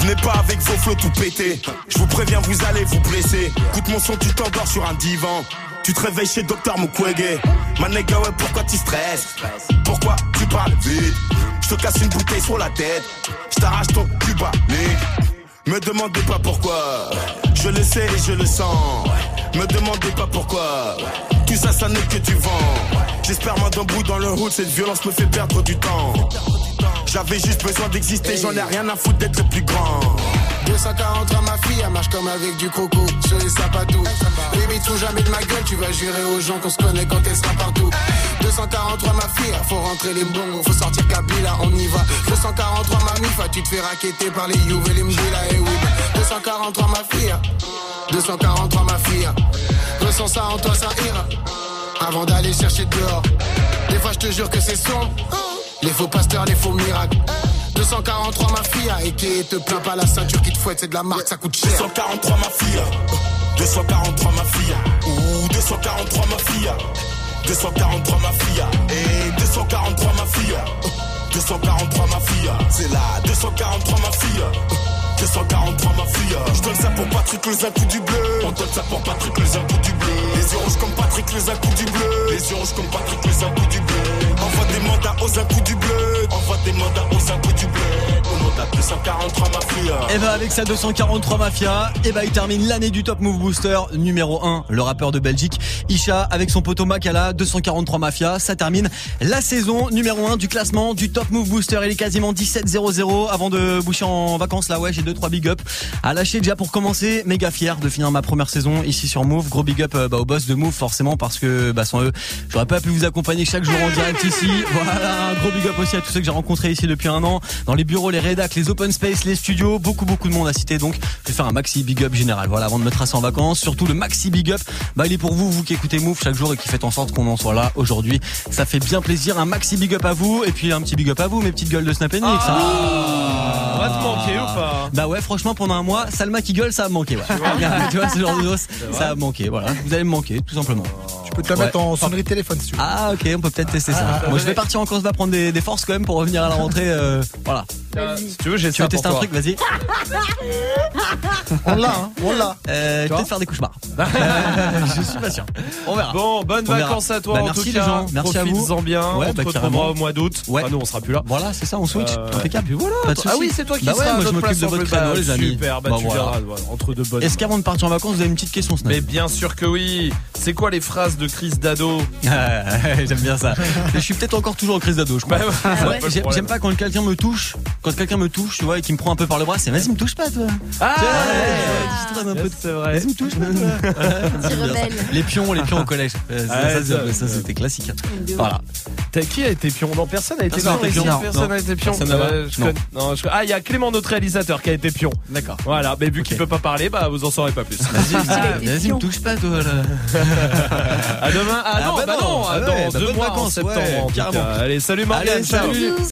Venez pas avec vos flots tout pétés. Je vous préviens, vous allez vous blesser. Écoute mon son, tu t'endors sur un divan. Tu te réveilles chez Docteur Mukwege. Ma nigga, ouais, pourquoi tu stresses? Pourquoi tu parles vite? Te casse une bouteille sur la tête. Je t'arrache ton cuba, Me demandez pas pourquoi. Je le sais et je le sens. Me demandez pas pourquoi. Tout ça, ça n'est que du vent. J'espère moi d'un bout dans le hood. Cette violence me fait perdre du temps. J'avais juste besoin d'exister. J'en ai rien à foutre d'être le plus grand. 243 ma fille, elle marche comme avec du croco sur les sapatous. Baby, tout jamais de ma gueule, tu vas jurer aux gens qu'on se connaît quand elle sera partout. 243 ma fille, faut rentrer les bons, faut sortir Kabila, on y va. 243 ma mifa, tu te fais raqueter par les Youves et les Mbila et oui. 243 ma fille, 243 ma fille. Ressens ça en toi, ça ira. Avant d'aller chercher dehors. Des fois, je te jure que c'est sombre. Les faux pasteurs, les faux miracles. 243 ma fille, et qui te plains pas la ceinture qui te fouette, c'est de la marque, ça coûte cher. 243 ma fille. 243 ma fille. Ouh, 243 ma fille. 243 ma fille. Et 243 ma fille. 243 ma fille. C'est là, 243 ma fille. 243 ma fille. Je donne ça pour Patrick les un coup du bleu. On donne ça pour Patrick les un du bleu. Les yeux rouges comme Patrick les un du bleu. Les yeux rouges comme Patrick les un du bleu. Envoie des mandats aux un du bleu. Envoie des mandats aux un du bleu. On monte à 243 mafia. Et bah avec sa 243 Mafia, et bah il termine l'année du Top Move Booster numéro 1, le rappeur de Belgique. Isha avec son poteau Makala, 243 Mafia, ça termine la saison numéro 1 du classement du Top Move Booster. Il est quasiment 17-0-0 avant de boucher en vacances là, ouais j'ai 2-3 big up à lâcher déjà pour commencer. Méga fier de finir ma première saison ici sur Move. Gros big up euh, bah, au boss de Move forcément parce que bah, sans eux, j'aurais pas pu vous accompagner chaque jour en direct ici. Voilà, un gros big up aussi à tous ceux que j'ai rencontrés ici depuis un an, dans les bureaux, les rédacs, les open space, les studios, beaucoup beaucoup de monde à citer. Donc je vais faire un maxi big up général. Voilà, avant de me tracer en vacances, surtout le maxi big up, bah il est pour vous, vous qui écoutez Move chaque jour et qui faites en sorte qu'on en soit là aujourd'hui. Ça fait bien plaisir. Un maxi big up à vous et puis un petit big up à vous, mes petites gueules de Snap Mix. hein. On va te manquer ou pas? Bah ouais, franchement, pendant un mois, Salma qui gueule, ça a manqué. Ouais. tu vois, ce genre de dos, ça a manqué. Voilà, vous allez me manquer, tout simplement. Tu peux te la mettre en sonnerie de téléphone si tu veux. Ah ok, on peut peut-être tester ça. Moi je vais partir en course, va prendre des, des forces quand même pour revenir à la rentrée. euh, voilà. Si tu veux, j'ai Tu veux tester un toi. truc, vas-y. On l'a, hein, on l'a. Euh, peut-être faire des cauchemars. Euh, je suis pas sûr. On verra. Bon, bonnes On verra. vacances à toi Bah, en merci tout les cas. gens, merci à vous. Profites-en bien. Ouais, on te bah, retrouvera au mois d'août. Ouais. Ah, nous, on sera plus là. Voilà, c'est ça, on switch. Euh, Impeccable. voilà. Pas de Ah oui, c'est toi qui bah ouais, moi je m'occupe de votre en créneau, les amis. Super, bah, tu voilà. verras, entre deux bonnes. Est-ce qu'avant de partir en vacances, vous avez une petite question, Snap Mais bien sûr que oui. C'est quoi les phrases de Chris Dado? J'aime bien ça. je suis peut-être encore toujours en crise d'ado, je crois. Bah. J'aime pas quand quelqu'un me touche. Quand quelqu'un me touche, tu vois, et qui me prend un peu par le bras, c'est vas-y, me touche pas, toi. Ah ouais, ouais, un peu. c'est vrai. Vas-y, me touche pas, toi. Les pions, les pions au collège. Euh, ça, Ouais, ça, ça, ça, ça, ça. c'était classique. Ouf. Voilà. T'as qui a été pion Non, personne n'a été pion. pion. Personne été pion. Euh, je- Ah, il y a Clément, notre réalisateur, qui a été pion. D'accord. Voilà, mais vu qu'il peut pas parler, bah vous en saurez pas plus. Vas-y, a pion. me touche pas, toi. Là. À demain. Ah, Ah non, bah bah non. non. Ah dans ouais, bah deux mois en septembre. ouais. Allez, salut Marianne. Salut. ciao.